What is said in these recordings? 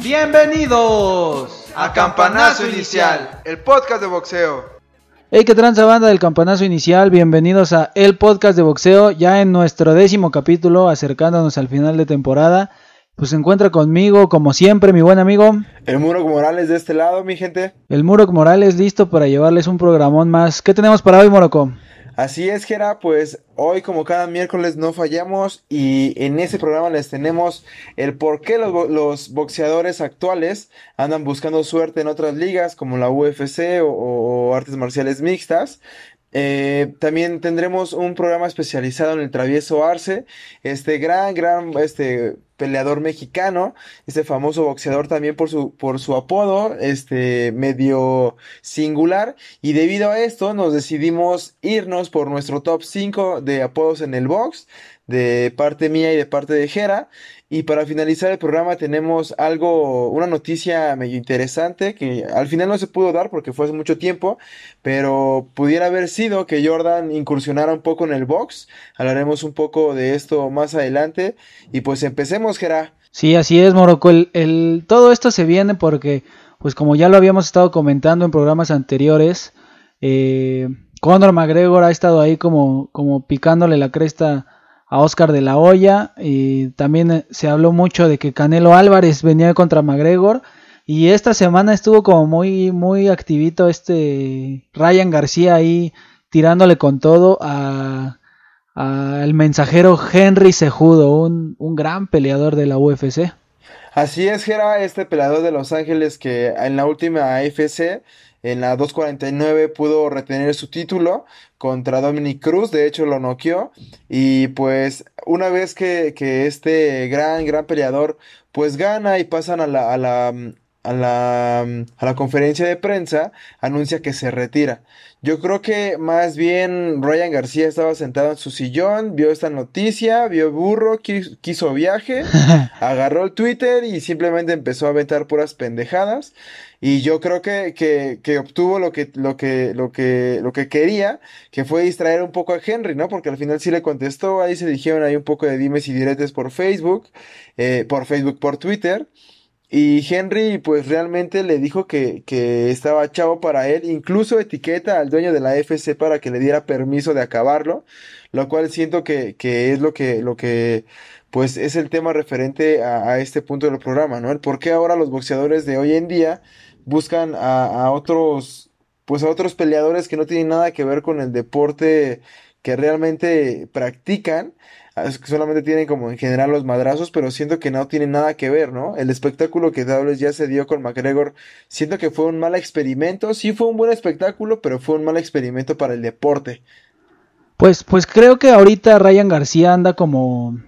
Bienvenidos a Campanazo Inicial, el podcast de boxeo. Hey, qué tranza banda del campanazo inicial, bienvenidos a el podcast de boxeo, ya en nuestro décimo capítulo, acercándonos al final de temporada. Pues se encuentra conmigo, como siempre, mi buen amigo. El Muro Morales de este lado, mi gente. El Muro Morales listo para llevarles un programón más. ¿Qué tenemos para hoy, Moroco? Así es, Gera, pues hoy como cada miércoles no fallamos y en ese programa les tenemos el por qué los, boxeadores actuales andan buscando suerte en otras ligas como la UFC o artes marciales mixtas. Eh, también tendremos un programa especializado en el travieso Arce, este gran, gran, este peleador mexicano, este famoso boxeador también por su, por su apodo, este medio singular, y debido a esto nos decidimos irnos por nuestro top 5 de apodos en el box, de parte mía y de parte de Jera, y para finalizar el programa tenemos algo, una noticia medio interesante que al final no se pudo dar porque fue hace mucho tiempo, pero pudiera haber sido que Jordan incursionara un poco en el box. Hablaremos un poco de esto más adelante y pues empecemos, Gera. Sí, así es, Morocco. El, todo esto se viene porque, pues como ya lo habíamos estado comentando en programas anteriores, eh, Conor McGregor ha estado ahí como, como picándole la cresta a Oscar de la Hoya. Y también eh, se habló mucho de que Canelo Álvarez venía contra McGregor. Y esta semana estuvo como muy, muy activito este Ryan García ahí tirándole con todo a, el mensajero Henry Sejudo, un, un gran peleador de la UFC. Así es, Gera, este peleador de Los Ángeles que en la última AFC en la 249 pudo retener su título contra Dominic Cruz, de hecho lo noqueó. Y pues una vez que, que este gran, gran peleador pues gana y pasan a la, a la, a la, a la conferencia de prensa, anuncia que se retira. Yo creo que más bien Ryan García estaba sentado en su sillón, vio esta noticia, vio burro, quiso, viaje, agarró el Twitter y simplemente empezó a aventar puras pendejadas. Y yo creo que, que, que, obtuvo lo que, lo que, lo que, lo que quería, que fue distraer un poco a Henry, ¿no? Porque al final sí le contestó, ahí se dijeron ahí un poco de dimes y diretes por Facebook, eh, por Facebook, por Twitter. Y Henry pues realmente le dijo que, que, estaba chavo para él, incluso etiqueta al dueño de la FC para que le diera permiso de acabarlo, lo cual siento que, que es lo que, lo que pues es el tema referente a, a, este punto del programa, ¿no? El por qué ahora los boxeadores de hoy en día buscan a, otros, pues a otros peleadores que no tienen nada que ver con el deporte que realmente practican solamente tienen como en general los madrazos, pero siento que no tiene nada que ver, ¿no? El espectáculo que Dawes ya se dio con McGregor, siento que fue un mal experimento, sí fue un buen espectáculo, pero fue un mal experimento para el deporte. Pues, pues creo que ahorita Ryan García anda como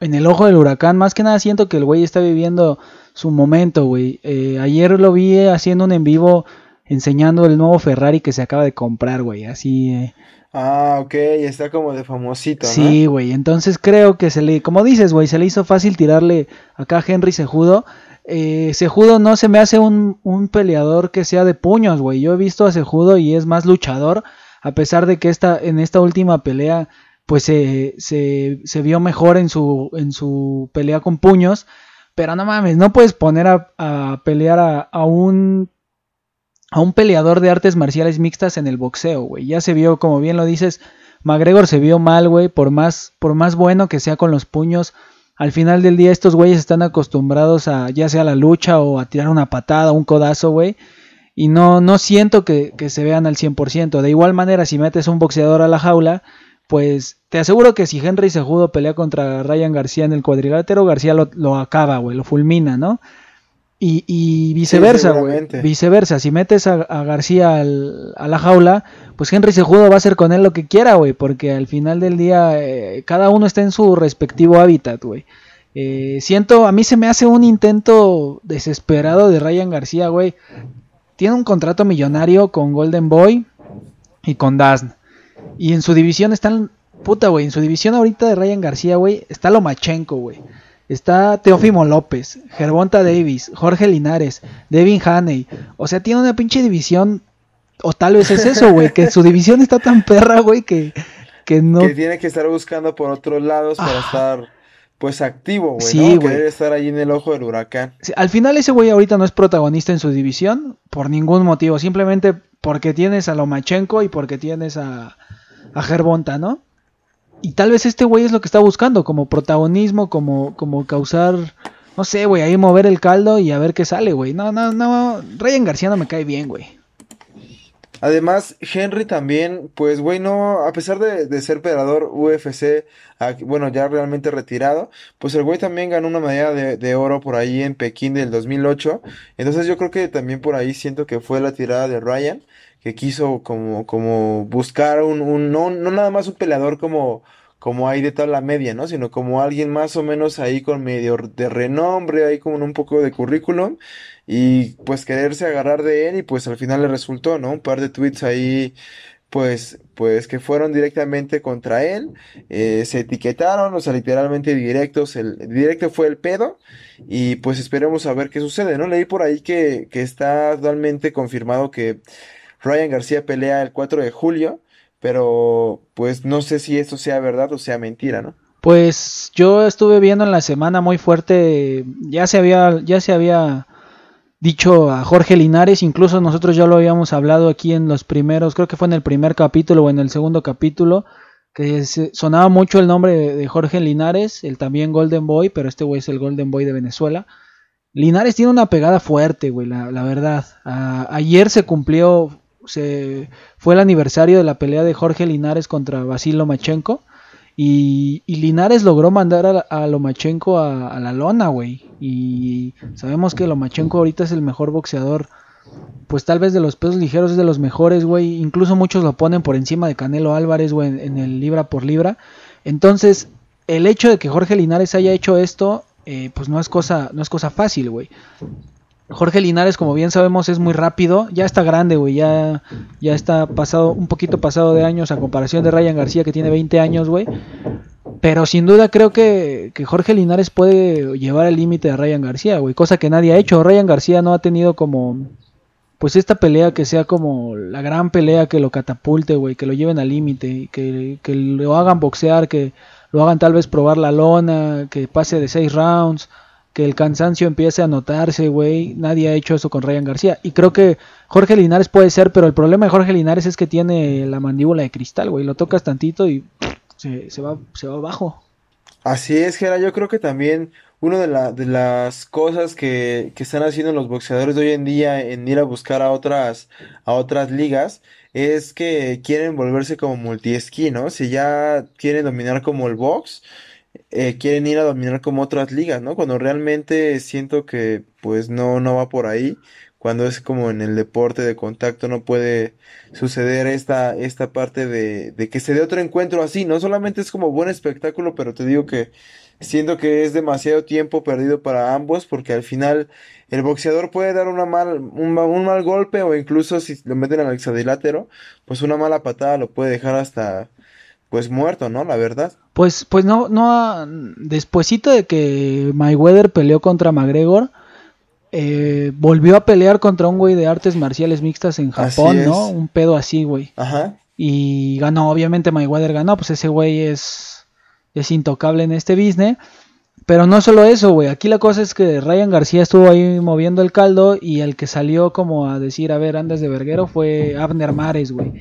en el ojo del huracán, más que nada siento que el güey está viviendo su momento, güey. Eh, ayer lo vi haciendo un en vivo enseñando el nuevo Ferrari que se acaba de comprar, güey, así... Eh, Ah, ok, está como de famosito, ¿no? Sí, güey, entonces creo que se le, como dices, güey, se le hizo fácil tirarle acá a Henry Sejudo. Eh, Sejudo no se me hace un, un peleador que sea de puños, güey. Yo he visto a Sejudo y es más luchador, a pesar de que esta, en esta última pelea, pues se, se, se vio mejor en su, en su pelea con puños. Pero no mames, no puedes poner a, a pelear a, a un a un peleador de artes marciales mixtas en el boxeo, güey. Ya se vio, como bien lo dices, McGregor se vio mal, güey, por más, por más bueno que sea con los puños. Al final del día estos güeyes están acostumbrados a ya sea la lucha o a tirar una patada, un codazo, güey. Y no, no siento que, que se vean al 100%. De igual manera, si metes un boxeador a la jaula, pues te aseguro que si Henry Sejudo pelea contra Ryan García en el cuadrilátero, García lo, lo acaba, güey, lo fulmina, ¿no? Y, viceversa, güey. viceversa, si metes a, García a la jaula, pues Henry Sejudo va a hacer con él lo que quiera, güey, porque al final del día eh, cada uno está en su respectivo hábitat, güey. Eh, siento, a mí se me hace un intento desesperado de Ryan García, güey. Tiene un contrato millonario con Golden Boy y con Dazn. Y en su división están, puta, güey, en su división ahorita de Ryan García, güey, está Lomachenko, güey. Está Teófimo López, Gervonta Davis, Jorge Linares, Devin Haney. O sea, tiene una pinche división O tal vez es eso, güey, que su división está tan perra, güey, que, que no... Que tiene que estar buscando por otros lados para Ah. estar, pues, activo, güey, Sí, ¿no? Querer estar ahí en el ojo del huracán. Sí, Al final ese güey ahorita no es protagonista en su división por ningún motivo, simplemente porque tienes a Lomachenko y porque tienes a, a Gervonta, ¿no? Y tal vez este güey es lo que está buscando, como protagonismo, como, como causar, no sé, güey, ahí mover el caldo y a ver qué sale, güey. No, no, no, Ryan García no me cae bien, güey. Además, Henry también, pues, güey, no, a pesar de, de ser peleador UFC, aquí- bueno, ya realmente retirado, pues el güey también ganó una medalla de, de oro por ahí en Pekín del 2008. Entonces yo creo que también por ahí siento que fue la tirada de Ryan, que quiso como, como buscar un, un no, no nada más un peleador como, como ahí de toda la media, ¿no? Sino como alguien más o menos ahí con medio de renombre, ahí con un poco de currículum y pues quererse agarrar de él y pues al final le resultó, ¿no? Un par de tweets ahí pues pues que fueron directamente contra él, eh, se etiquetaron, o sea, literalmente directos, el directo fue el pedo y pues esperemos a ver qué sucede, ¿no? Leí por ahí que, que está totalmente confirmado que Ryan García pelea el 4 de julio, pero pues no sé si esto sea verdad o sea mentira, ¿no? Pues yo estuve viendo en la semana muy fuerte, ya se había, ya se había dicho a Jorge Linares, incluso nosotros ya lo habíamos hablado aquí en los primeros, creo que fue en el primer capítulo o en el segundo capítulo, que sonaba mucho el nombre de, Jorge Linares, el también Golden Boy, pero este güey es el Golden Boy de Venezuela. Linares tiene una pegada fuerte, güey, la, verdad. Ayer se cumplió, se, fue el aniversario de la pelea de Jorge Linares contra Basil Lomachenko. Y, Linares logró mandar a, Lomachenko a, la lona, güey. Y sabemos que Lomachenko ahorita es el mejor boxeador. Pues tal vez de los pesos ligeros es de los mejores, güey. Incluso muchos lo ponen por encima de Canelo Álvarez, güey, en, en el libra por libra. Entonces, el hecho de que Jorge Linares haya hecho esto, eh, pues no es cosa, no es cosa fácil, güey. Jorge Linares, como bien sabemos, es muy rápido. Ya está grande, güey. Ya, ya está pasado, un poquito pasado de años a comparación de Ryan García, que tiene 20 años, güey. Pero sin duda creo que, que Jorge Linares puede llevar el límite a Ryan García, güey. Cosa que nadie ha hecho. Ryan García no ha tenido como. Pues esta pelea que sea como la gran pelea que lo catapulte, güey. Que lo lleven al límite. Que, que lo hagan boxear. Que lo hagan tal vez probar la lona. Que pase de 6 rounds que el cansancio empiece a notarse, güey. Nadie ha hecho eso con Ryan García. Y creo que Jorge Linares puede ser, pero el problema de Jorge Linares es que tiene la mandíbula de cristal, güey. Lo tocas tantito y se, va, se va abajo. Así es, Gera, yo creo que también una de las cosas que, que están haciendo los boxeadores de hoy en día en ir a buscar a otras, a otras ligas es que quieren volverse como multi-esquí, ¿no? Si ya quieren dominar como el box, eh, quieren ir a dominar como otras ligas, ¿no? Cuando realmente siento que pues no, no va por ahí, cuando es como en el deporte de contacto no puede suceder esta, esta parte de, de que se dé otro encuentro así, no solamente es como buen espectáculo, pero te digo que siento que es demasiado tiempo perdido para ambos, porque al final el boxeador puede dar una mal, un, un mal golpe o incluso si lo meten al hexadrilátero, pues una mala patada lo puede dejar hasta pues muerto, ¿no? La verdad. Pues, pues no, no, ha- despuesito de que Mayweather peleó contra McGregor, eh, volvió a pelear contra un güey de artes marciales mixtas en Japón, ¿no? Un pedo así, güey. Ajá. Y ganó, obviamente Mayweather ganó, pues ese güey es, es intocable en este business. Pero no solo eso, güey. Aquí la cosa es que Ryan García estuvo ahí moviendo el caldo y el que salió como a decir, a ver, andas de verguero fue Abner Mares, güey.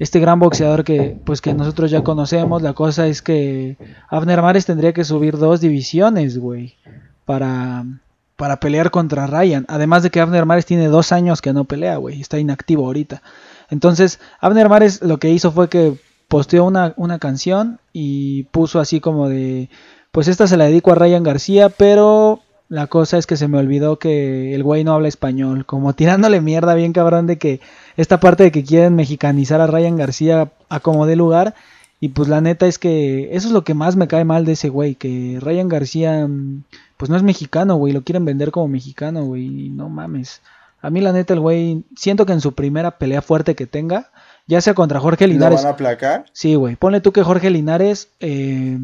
Este gran boxeador que, pues que nosotros ya conocemos. La cosa es que Abner Mares tendría que subir dos divisiones, güey, para, para pelear contra Ryan. Además de que Abner Mares tiene dos años que no pelea, güey. Está inactivo ahorita. Entonces, Abner Mares lo que hizo fue que posteó una, una canción y puso así como de, pues esta se la dedico a Ryan García, pero la cosa es que se me olvidó que el güey no habla español, como tirándole mierda bien cabrón de que esta parte de que quieren mexicanizar a Ryan García a como de lugar. Y pues la neta es que eso es lo que más me cae mal de ese güey, que Ryan García mm, pues no es mexicano, güey, lo quieren vender como mexicano, güey, y no mames. A mí la neta el güey, siento que en su primera pelea fuerte que tenga, ya sea contra Jorge ¿Lo Linares, van a aplacar? Sí, güey. Ponle tú que Jorge Linares eh,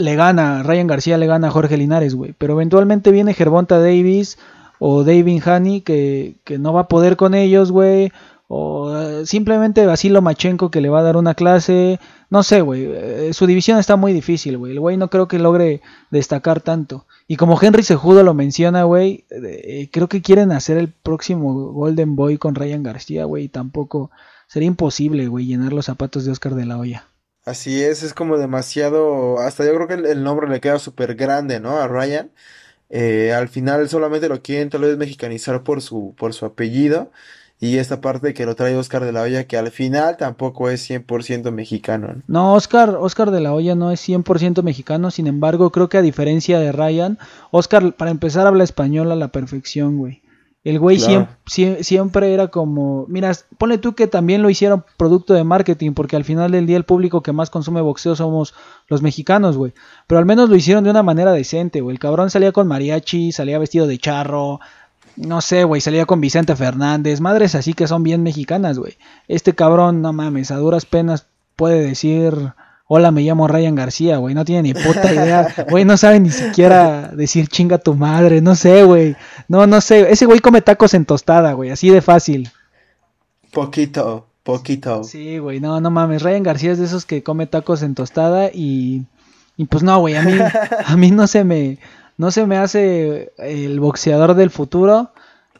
le gana, Ryan García le gana a Jorge Linares, güey. Pero eventualmente viene Gervonta Davis o David Haney que, que no va a poder con ellos, güey. o eh, simplemente Vasilo Machenko que le va a dar una clase, no sé, güey, eh, su división está muy difícil, güey, el güey no creo que logre destacar tanto. Y como Henry Sejudo lo menciona, güey, eh, creo que quieren hacer el próximo Golden Boy con Ryan García, güey, y tampoco sería imposible, güey, llenar los zapatos de Oscar de la Hoya. Así es, es como demasiado, hasta yo creo que el, nombre le queda súper grande, ¿no? A Ryan. Eh, al final solamente lo quieren tal vez mexicanizar por su, por su apellido. Y esta parte que lo trae Oscar de la Hoya, que al final tampoco es 100% mexicano. ¿no? No, Oscar, Oscar de la Hoya no es 100% mexicano, sin embargo, creo que a diferencia de Ryan, Oscar, para empezar, habla español a la perfección, güey. El güey Claro. siempre, siempre era como, mira, ponle tú que también lo hicieron producto de marketing, porque al final del día el público que más consume boxeo somos los mexicanos, güey. Pero al menos lo hicieron de una manera decente, güey. El cabrón salía con mariachi, salía vestido de charro, no sé, güey, salía con Vicente Fernández, madres así que son bien mexicanas, güey. Este cabrón, no mames, a duras penas puede decir, hola, me llamo Ryan García, güey, no tiene ni puta idea, güey, no sabe ni siquiera decir chinga tu madre, no sé, güey, no, no sé, ese güey come tacos en tostada, güey, así de fácil. Poquito, poquito. Sí, güey, no, no mames, Ryan García es de esos que come tacos en tostada y, y pues no, güey, a mí, a mí no se me, no se me hace el boxeador del futuro.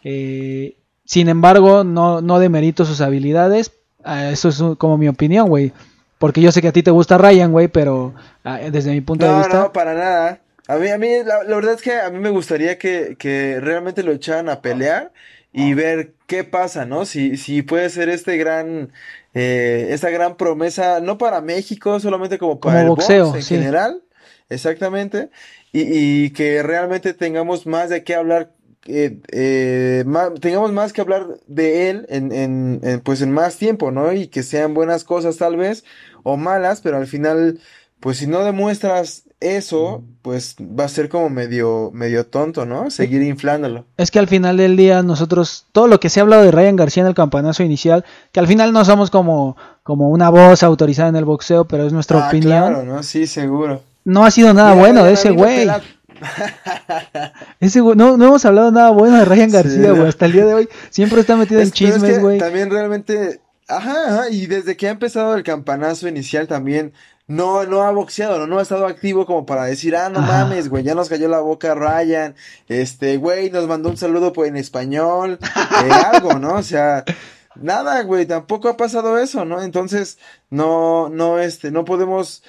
eh, sin embargo, no, no demerito sus habilidades. ah, eso es como mi opinión, güey. Porque yo sé que a ti te gusta Ryan, güey, pero ah, desde mi punto de No, vista. no, para nada. A mí, a mí, la, la verdad es que a mí me gustaría que, que realmente lo echaran a pelear y ver qué pasa, ¿no? Si, si puede ser este gran, eh, esta gran promesa, no para México, solamente como para Como el boxeo, box en sí. general, exactamente, y, y que realmente tengamos más de qué hablar, eh, eh, ma- tengamos más que hablar de él en, en, en, pues en más tiempo, ¿no? Y que sean buenas cosas tal vez, o malas, pero al final pues si no demuestras eso, pues va a ser como medio, medio tonto, ¿no? Seguir inflándolo. Es que al final del día nosotros, todo lo que se ha hablado de Ryan García en el campanazo inicial, que al final no somos como, como una voz autorizada en el boxeo, pero es nuestra Ah, opinión, claro, ¿no? Sí, seguro. no ha sido nada Mira, bueno de mira, ese güey. Ese güey, no, no hemos hablado nada bueno de Ryan. García, güey, hasta el día de hoy. Siempre está metido en es chismes, que güey. También realmente, ajá, ajá, y desde que ha empezado el campanazo inicial también no, no ha boxeado, no, no ha estado activo como para decir, ah, no mames, güey, ya nos cayó la boca Ryan, este, güey, nos mandó un saludo pues en español, eh, algo, ¿no? O sea, nada, güey, tampoco ha pasado eso, ¿no? Entonces, no, no, este, no podemos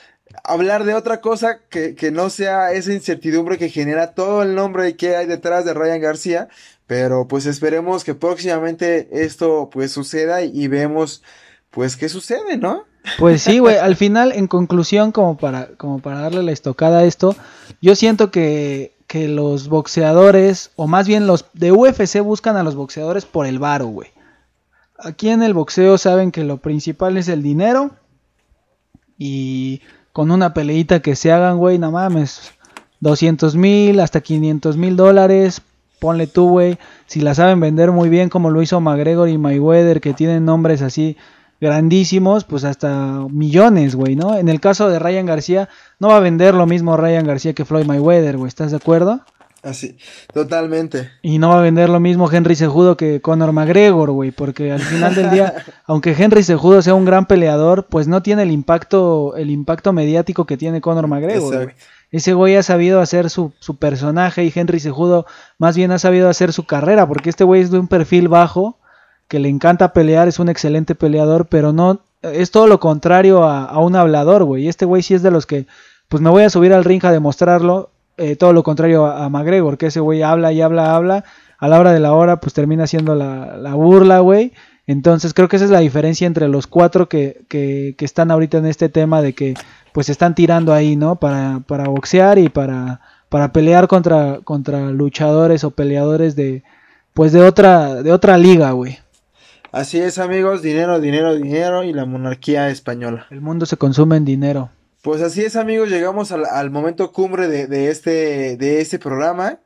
hablar de otra cosa que, que no sea esa incertidumbre que genera todo el nombre que hay detrás de Ryan García. Pero pues esperemos que próximamente esto pues suceda y, y vemos pues qué sucede, ¿no? Pues sí, güey, al final, en conclusión, como para, como para darle la estocada a esto, yo siento que, que los boxeadores, o más bien los de UFC buscan a los boxeadores por el varo, güey. Aquí en el boxeo saben que lo principal es el dinero y con una peleita que se hagan, güey, no mames, 200 mil hasta 500 mil dólares, ponle tú, güey, si la saben vender muy bien como lo hizo McGregor y Mayweather, que tienen nombres así grandísimos, pues hasta millones, güey, ¿no? En el caso de Ryan García, no va a vender lo mismo Ryan García que Floyd Mayweather, güey, ¿estás de acuerdo? Así, totalmente. Y no va a vender lo mismo Henry Cejudo que Conor McGregor, güey, porque al final del día, aunque Henry Cejudo sea un gran peleador, pues no tiene el impacto, el impacto mediático que tiene Conor McGregor, güey. Ese güey ha sabido hacer su, su personaje y Henry Cejudo más bien ha sabido hacer su carrera, porque este güey es de un perfil bajo, que le encanta pelear, es un excelente peleador, pero no, es todo lo contrario a, a un hablador, güey. Este güey sí es de los que, pues me voy a subir al ring a demostrarlo, eh, todo lo contrario a, a McGregor, que ese güey habla y habla, habla, a la hora de la hora, pues termina siendo la, la burla, güey. Entonces creo que esa es la diferencia entre los cuatro que, que, que están ahorita en este tema de que pues están tirando ahí, ¿no? Para, para boxear y para, para pelear contra, contra luchadores o peleadores de pues de otra, de otra liga, güey. Así es, amigos, dinero, dinero, dinero y la monarquía española. El mundo se consume en dinero. Pues así es, amigos, llegamos al, al momento cumbre de, de este, de este programa.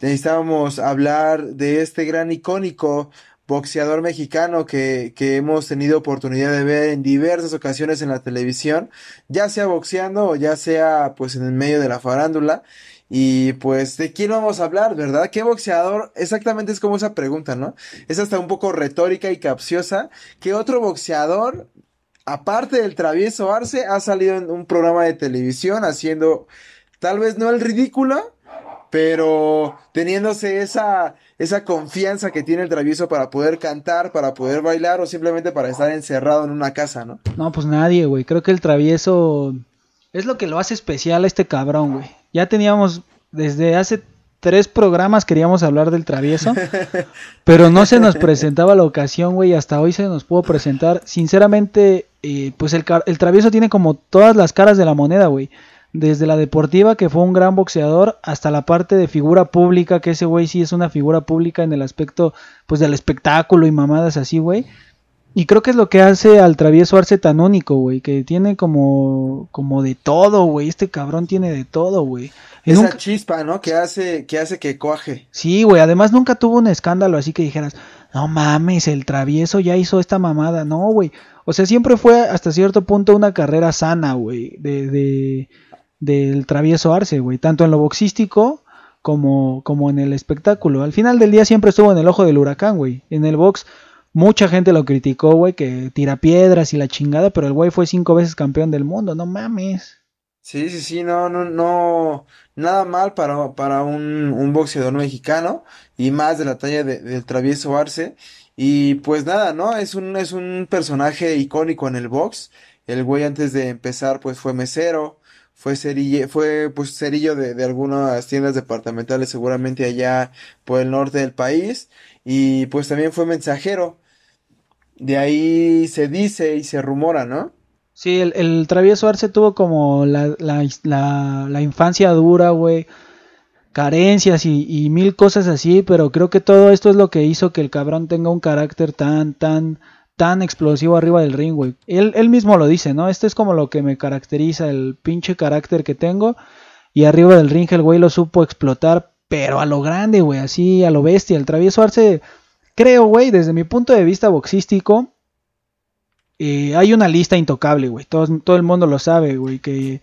Necesitábamos hablar de este gran icónico boxeador mexicano que, que hemos tenido oportunidad de ver en diversas ocasiones en la televisión, ya sea boxeando o ya sea pues en el medio de la farándula. Y pues, ¿de quién vamos a hablar, verdad? ¿Qué boxeador? Exactamente es como esa pregunta, ¿no? Es hasta un poco retórica y capciosa. ¿Qué otro boxeador, aparte del travieso Arce, ha salido en un programa de televisión haciendo, tal vez no el ridículo, pero teniéndose esa, esa confianza que tiene el travieso para poder cantar, para poder bailar o simplemente para estar encerrado en una casa, ¿no? No, pues nadie, güey. Creo que el travieso es lo que lo hace especial a este cabrón, güey. Ya teníamos desde hace tres programas queríamos hablar del travieso, pero no se nos presentaba la ocasión, güey, hasta hoy se nos pudo presentar. Sinceramente, eh, pues el, el travieso tiene como todas las caras de la moneda, güey. Desde la deportiva, que fue un gran boxeador, hasta la parte de figura pública, que ese güey sí es una figura pública en el aspecto, pues, del espectáculo y mamadas así, güey. Y creo que es lo que hace al travieso Arce tan único, güey, que tiene como, como de todo, güey. Este cabrón tiene de todo, güey. Esa chispa, ¿no? Que hace, que hace que coaje. Sí, güey. Además nunca tuvo un escándalo así que dijeras, no mames, el travieso ya hizo esta mamada. No, güey. O sea, siempre fue hasta cierto punto una carrera sana, güey. De, de, del travieso Arce, güey, tanto en lo boxístico como, como en el espectáculo. Al final del día siempre estuvo en el ojo del huracán, güey. En el box mucha gente lo criticó, güey, que tira piedras y la chingada, pero el güey fue cinco veces campeón del mundo, no mames. Sí, sí, sí, no, no, no, nada mal para, para un, un boxeador mexicano y más de la talla del travieso Arce. Y pues nada, ¿no? Es un, es un personaje icónico en el box. El güey antes de empezar pues fue mesero, fue cerillo, fue pues cerillo de, de, algunas tiendas departamentales seguramente allá por el norte del país y pues también fue mensajero. De ahí se dice y se rumora, ¿no? Sí, el, el travieso Arce tuvo como la, la, la, la infancia dura, güey. Carencias y, mil cosas así, pero creo que todo esto es lo que hizo que el cabrón tenga un carácter tan, tan, tan explosivo arriba del ring, güey. Él, él mismo lo dice, ¿no? Esto es como lo que me caracteriza, el pinche carácter que tengo. Y arriba del ring el güey lo supo explotar, pero a lo grande, güey, así a lo bestia. El travieso Arce, creo, güey, desde mi punto de vista boxístico, eh, hay una lista intocable, güey. Todo, todo el mundo lo sabe, güey, que,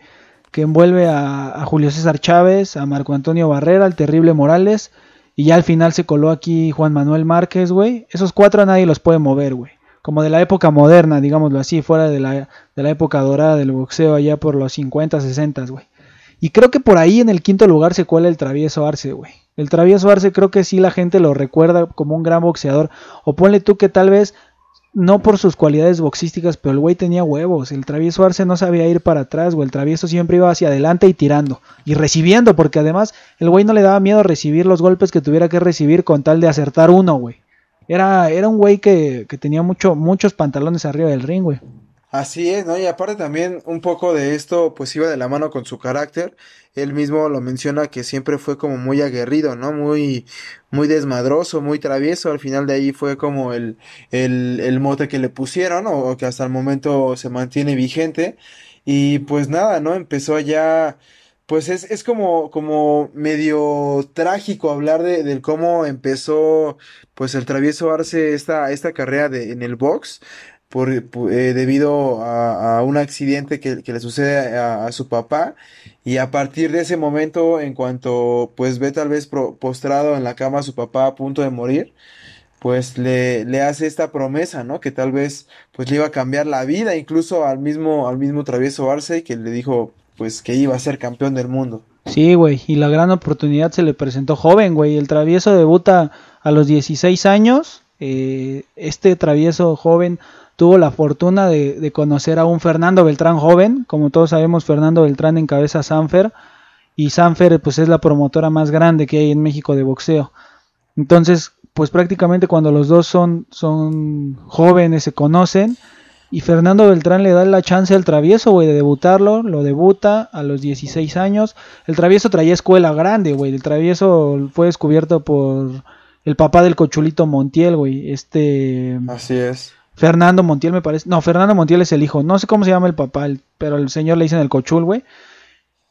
que envuelve a, Julio César Chávez, a Marco Antonio Barrera, al terrible Morales. Y ya al final se coló aquí Juan Manuel Márquez, güey. Esos cuatro a nadie los puede mover, güey como de la época moderna, digámoslo así, fuera de la, de la época dorada del boxeo allá por los 50, 60, güey. Y creo que por ahí en el quinto lugar se cuela el travieso Arce, güey. El travieso Arce creo que sí la gente lo recuerda como un gran boxeador. O ponle tú que tal vez no por sus cualidades boxísticas, pero el güey tenía huevos. El travieso Arce no sabía ir para atrás, güey. El travieso siempre iba hacia adelante y tirando. Y recibiendo, porque además el güey no le daba miedo recibir los golpes que tuviera que recibir con tal de acertar uno, güey. Era, era un güey que, que tenía mucho, muchos pantalones arriba del ring, güey. Así es, ¿no? Y aparte también un poco de esto, pues iba de la mano con su carácter. Él mismo lo menciona que siempre fue como muy aguerrido, ¿no? Muy, muy desmadroso, muy travieso. Al final de ahí fue como el, el, el mote que le pusieron, o que hasta el momento se mantiene vigente. Y pues nada, ¿no? Empezó ya pues es, es como, como medio trágico hablar de, del cómo empezó pues el travieso Arce esta, esta carrera de, en el box por, eh, debido a, un accidente que, le sucede a, a, su papá y a partir de ese momento en cuanto pues ve tal vez pro, postrado en la cama a su papá a punto de morir pues le, le hace esta promesa, ¿no? Que tal vez pues le iba a cambiar la vida incluso al mismo, al mismo travieso Arce que le dijo pues que iba a ser campeón del mundo. Sí, güey, y la gran oportunidad se le presentó joven, güey. El travieso debuta a los 16 años. Eh, este travieso joven tuvo la fortuna de, de, conocer a un Fernando Beltrán joven. Como todos sabemos, Fernando Beltrán encabeza Sanfer. Y Sanfer, pues, es la promotora más grande que hay en México de boxeo. Entonces, pues prácticamente cuando los dos son, son jóvenes, se conocen y Fernando Beltrán le da la chance al travieso, güey, de debutarlo. Lo debuta a los 16 años. El travieso traía escuela grande, güey. El travieso fue descubierto por el papá del cochulito Montiel, güey. Este. Así es. Fernando Montiel, me parece. No, Fernando Montiel es el hijo. No sé cómo se llama el papá, pero el señor le dicen el cochul, güey.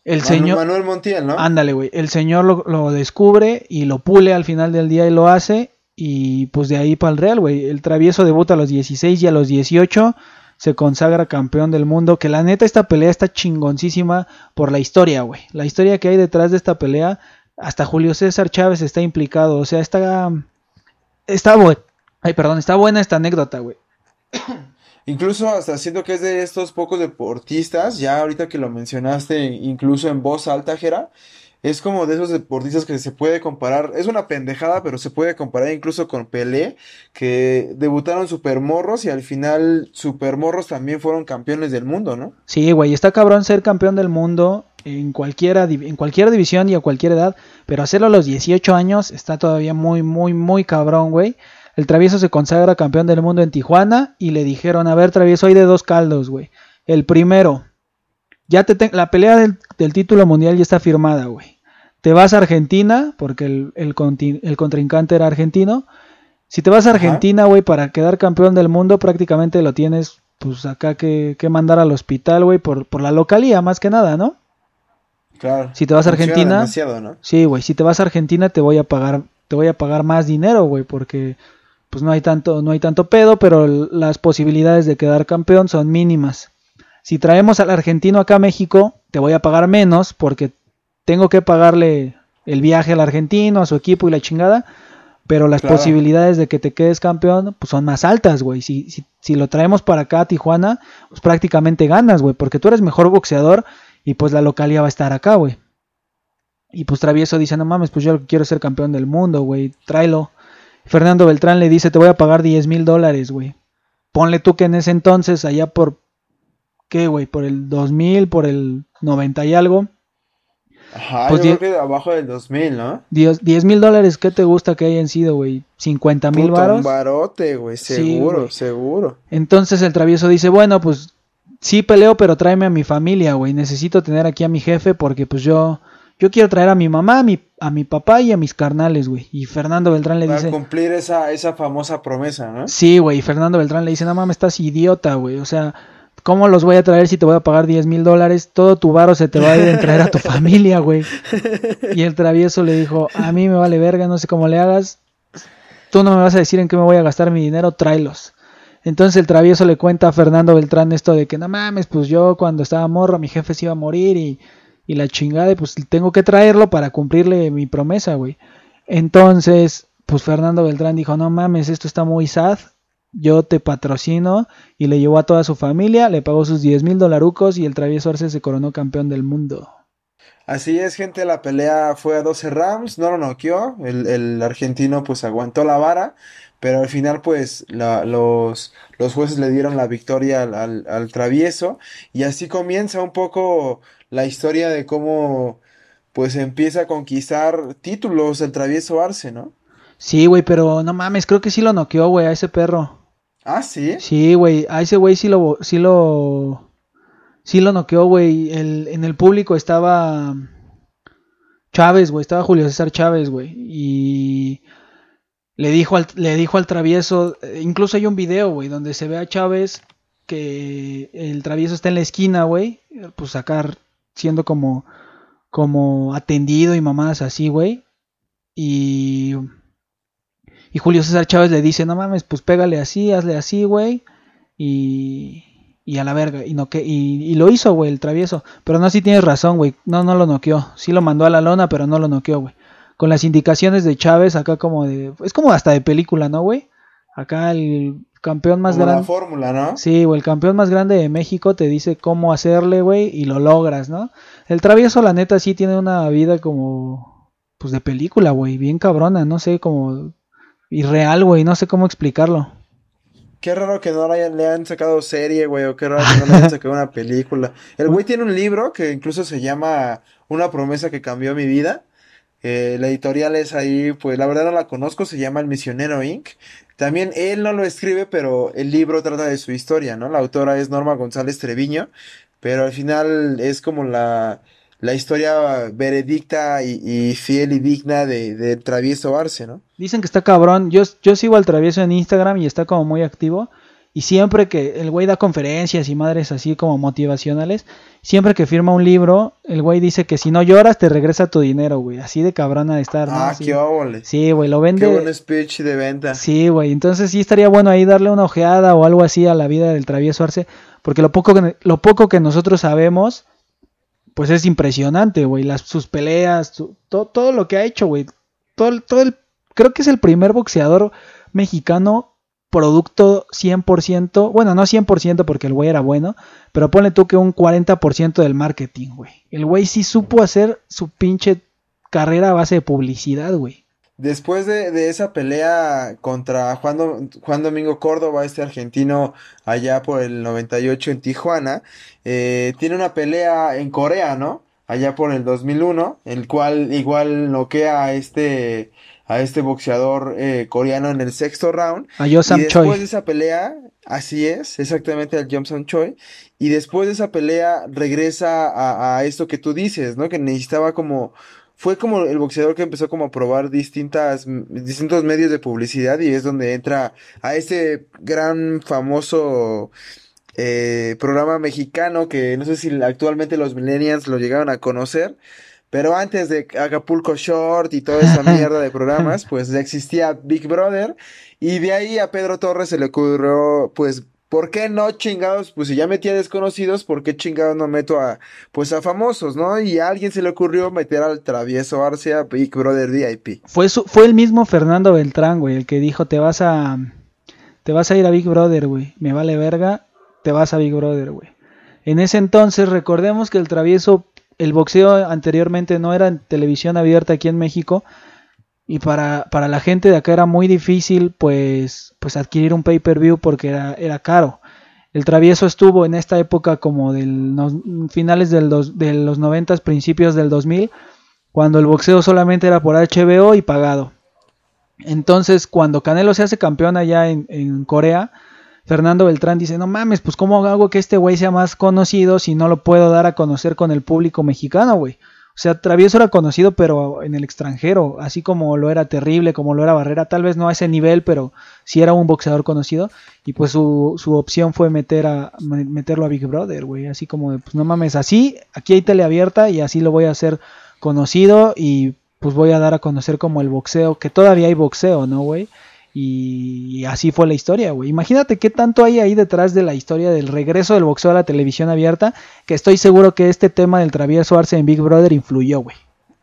El señor. Manuel Montiel, ¿no? Ándale, güey. El señor lo, lo, descubre y lo pule al final del día y lo hace. Y pues de ahí para el Real, güey. El travieso debuta a los 16 y a los 18 se consagra campeón del mundo. Que la neta, esta pelea está chingoncísima por la historia, güey. La historia que hay detrás de esta pelea. Hasta Julio César Chávez está implicado. O sea, está. Está. Ay, perdón, está buena esta anécdota, güey. Incluso hasta siento que es de estos pocos deportistas, ya ahorita que lo mencionaste, incluso en voz alta, Jera, es como de esos deportistas que se puede comparar, es una pendejada, pero se puede comparar incluso con Pelé, que debutaron supermorros y al final supermorros también fueron campeones del mundo, ¿no? Sí, güey, está cabrón ser campeón del mundo en cualquiera en cualquier división y a cualquier edad, pero hacerlo a los 18 años está todavía muy muy muy cabrón, güey. El Travieso se consagra campeón del mundo en Tijuana y le dijeron, "A ver, Travieso, hay de dos caldos, güey. El primero, ya te la pelea del, del título mundial ya está firmada, güey te vas a Argentina, porque el, el, contrincante era argentino. Si te vas a Argentina, güey, para quedar campeón del mundo, prácticamente lo tienes, pues acá que, que mandar al hospital, güey, por, por la localía, más que nada, ¿no? Claro. Si te vas a Argentina. ¿no? Sí, güey, si te vas a Argentina te voy a pagar, te voy a pagar más dinero, güey, porque pues no hay tanto, no hay tanto pedo, pero las posibilidades de quedar campeón son mínimas. Si traemos al argentino acá a México, te voy a pagar menos porque tengo que pagarle el viaje al argentino, a su equipo y la chingada, pero las posibilidades de que te quedes campeón pues son más altas, güey. Si, si, si, lo traemos para acá a Tijuana, pues prácticamente ganas, güey, porque tú eres mejor boxeador y pues la localidad va a estar acá, güey. Y pues Travieso dice, no mames, pues yo quiero ser campeón del mundo, güey, tráelo. Fernando Beltrán le dice, te voy a pagar 10 mil dólares, güey. Ponle tú que en ese entonces, allá por, ¿qué, güey? Por el 2000, por el 90 y algo, Ajá, pues yo creo que abajo del 2000, ¿no? 10 mil dólares, ¿qué te gusta que hayan sido, güey? ¿50 mil varos? Un barote, güey, seguro, seguro. Entonces el travieso dice, bueno, pues sí peleo, pero tráeme a mi familia, güey. Necesito tener aquí a mi jefe porque pues yo... Yo quiero traer a mi mamá, a mi, a mi papá y a mis carnales, güey. Y Fernando Beltrán le dice... Para cumplir esa, esa famosa promesa, ¿no? Sí, güey. Y Fernando Beltrán le dice, no mames, estás idiota, güey. O sea, ¿Cómo los voy a traer si te voy a pagar 10 mil dólares? Todo tu varo se te va a ir a traer a tu familia, güey. Y el travieso le dijo, a mí me vale verga, no sé cómo le hagas. Tú no me vas a decir en qué me voy a gastar mi dinero, tráelos. Entonces el travieso le cuenta a Fernando Beltrán esto de que no mames, pues yo cuando estaba morro mi jefe se iba a morir y, y la chingada, pues tengo que traerlo para cumplirle mi promesa, güey. Entonces, pues Fernando Beltrán dijo, no mames, esto está muy sad, yo te patrocino y le llevó a toda su familia, le pagó sus 10 mil dolarucos y el travieso Arce se coronó campeón del mundo. Así es, gente, la pelea fue a 12 rounds, no lo noqueó, el, argentino pues aguantó la vara, pero al final pues los, los jueces le dieron la victoria al, al, travieso y así comienza un poco la historia de cómo pues empieza a conquistar títulos el travieso Arce, ¿no? Sí, güey, pero no mames, creo que sí lo noqueó, güey, a ese perro. Ah, sí. Sí, güey, a ese güey sí lo, sí lo, sí lo noqueó, güey. El, en el público estaba Chávez, güey, estaba Julio César Chávez, güey, y le dijo al, le dijo al travieso, eh, incluso hay un video, güey, donde se ve a Chávez que el travieso está en la esquina, güey, pues sacar siendo como, como atendido y mamadas así, güey, y y Julio César Chávez le dice, no mames, pues pégale así, hazle así, güey. Y, y a la verga. Y, no, que, y, lo hizo, güey, el travieso. Pero no, sí tienes razón, güey. No, no lo noqueó. Sí lo mandó a la lona, pero no lo noqueó, güey. Con las indicaciones de Chávez, acá como de... Es como hasta de película, ¿no, güey? Acá el campeón más grande... la fórmula, ¿no? Sí, güey, el campeón más grande de México te dice cómo hacerle, güey, y lo logras, ¿no? El travieso, la neta, sí tiene una vida como... Pues de película, güey, bien cabrona, no sé, como irreal, güey, no sé cómo explicarlo. Qué raro que no le hayan sacado serie, güey, o qué raro que no le hayan sacado una película. El güey tiene un libro que incluso se llama Una promesa que cambió mi vida. Eh, la editorial es ahí, pues la verdad no la conozco, se llama El Misionero Inc. También él no lo escribe, pero el libro trata de su historia, ¿no? La autora es Norma González Treviño, pero al final es como la, la historia veredicta y, fiel y digna de, Travieso Arce, ¿no? Dicen que está cabrón. Yo, yo sigo al Travieso en Instagram y está como muy activo. Y siempre que el güey da conferencias y madres así como motivacionales, siempre que firma un libro, el güey dice que si no lloras te regresa tu dinero, güey. Así de cabrona de estar, ¿no? Ah, Así- qué óvole. Sí, güey, lo Qué vende. buen speech de venta. Sí, güey. Entonces sí estaría bueno ahí darle una ojeada o algo así a la vida del travieso Arce. Porque lo poco que, lo poco que nosotros sabemos, pues es impresionante, güey. Las, sus peleas, su- to- todo lo que ha hecho, güey. Todo, todo el, creo que es el primer boxeador mexicano producto 100%, bueno, no 100% porque el güey era bueno, pero ponle tú que un 40% del marketing, güey. El güey sí supo hacer su pinche carrera a base de publicidad, güey. Después de, esa pelea contra Juan Domingo Córdoba, este argentino allá por el 98 en Tijuana, eh, tiene una pelea en Corea, ¿no? Allá por el 2001, el cual igual noquea a este, a este boxeador eh, coreano en el sexto round. A y después Choi. de esa pelea, así es, exactamente al Johnson Choi. Y después de esa pelea regresa a, a esto que tú dices, ¿no? Que necesitaba como, fue como el boxeador que empezó como a probar distintas, distintos medios de publicidad y es donde entra a ese gran famoso eh, programa mexicano que no sé si actualmente los millennials lo llegaron a conocer. Pero antes de Acapulco Short y toda esa mierda de programas, pues ya existía Big Brother. Y de ahí a Pedro Torres se le ocurrió, pues, ¿por qué no chingados? Pues si ya metía desconocidos, ¿por qué chingados no meto a, pues, a famosos, ¿no? Y a alguien se le ocurrió meter al travieso Arce a Big Brother VIP. Fue, su- fue el mismo Fernando Beltrán, güey, el que dijo, te vas a te vas a ir a Big Brother, güey. Me vale verga, te vas a Big Brother, güey. En ese entonces, recordemos que el travieso, el boxeo anteriormente no era en televisión abierta aquí en México. Y para, para la gente de acá era muy difícil, pues, pues adquirir un pay-per-view porque era, era caro. El travieso estuvo en esta época como del no- finales del dos- de los 90, principios del 2000, cuando el boxeo solamente era por HBO y pagado. Entonces, cuando Canelo se hace campeón allá en, en Corea, Fernando Beltrán dice, no mames, pues cómo hago que este güey sea más conocido si no lo puedo dar a conocer con el público mexicano, güey. O sea, Travieso era conocido, pero en el extranjero, así como lo era Terrible, como lo era Barrera, tal vez no a ese nivel, pero sí era un boxeador conocido. Y pues su, su opción fue meter a, me- meterlo a Big Brother, güey. Así como pues no mames, así, aquí hay tele abierta y así lo voy a hacer conocido y pues voy a dar a conocer como el boxeo, que todavía hay boxeo, ¿no, güey? Y, así fue la historia, güey. Imagínate qué tanto hay ahí detrás de la historia del regreso del boxeo a la televisión abierta, que estoy seguro que este tema del travieso Arce en Big Brother influyó, güey.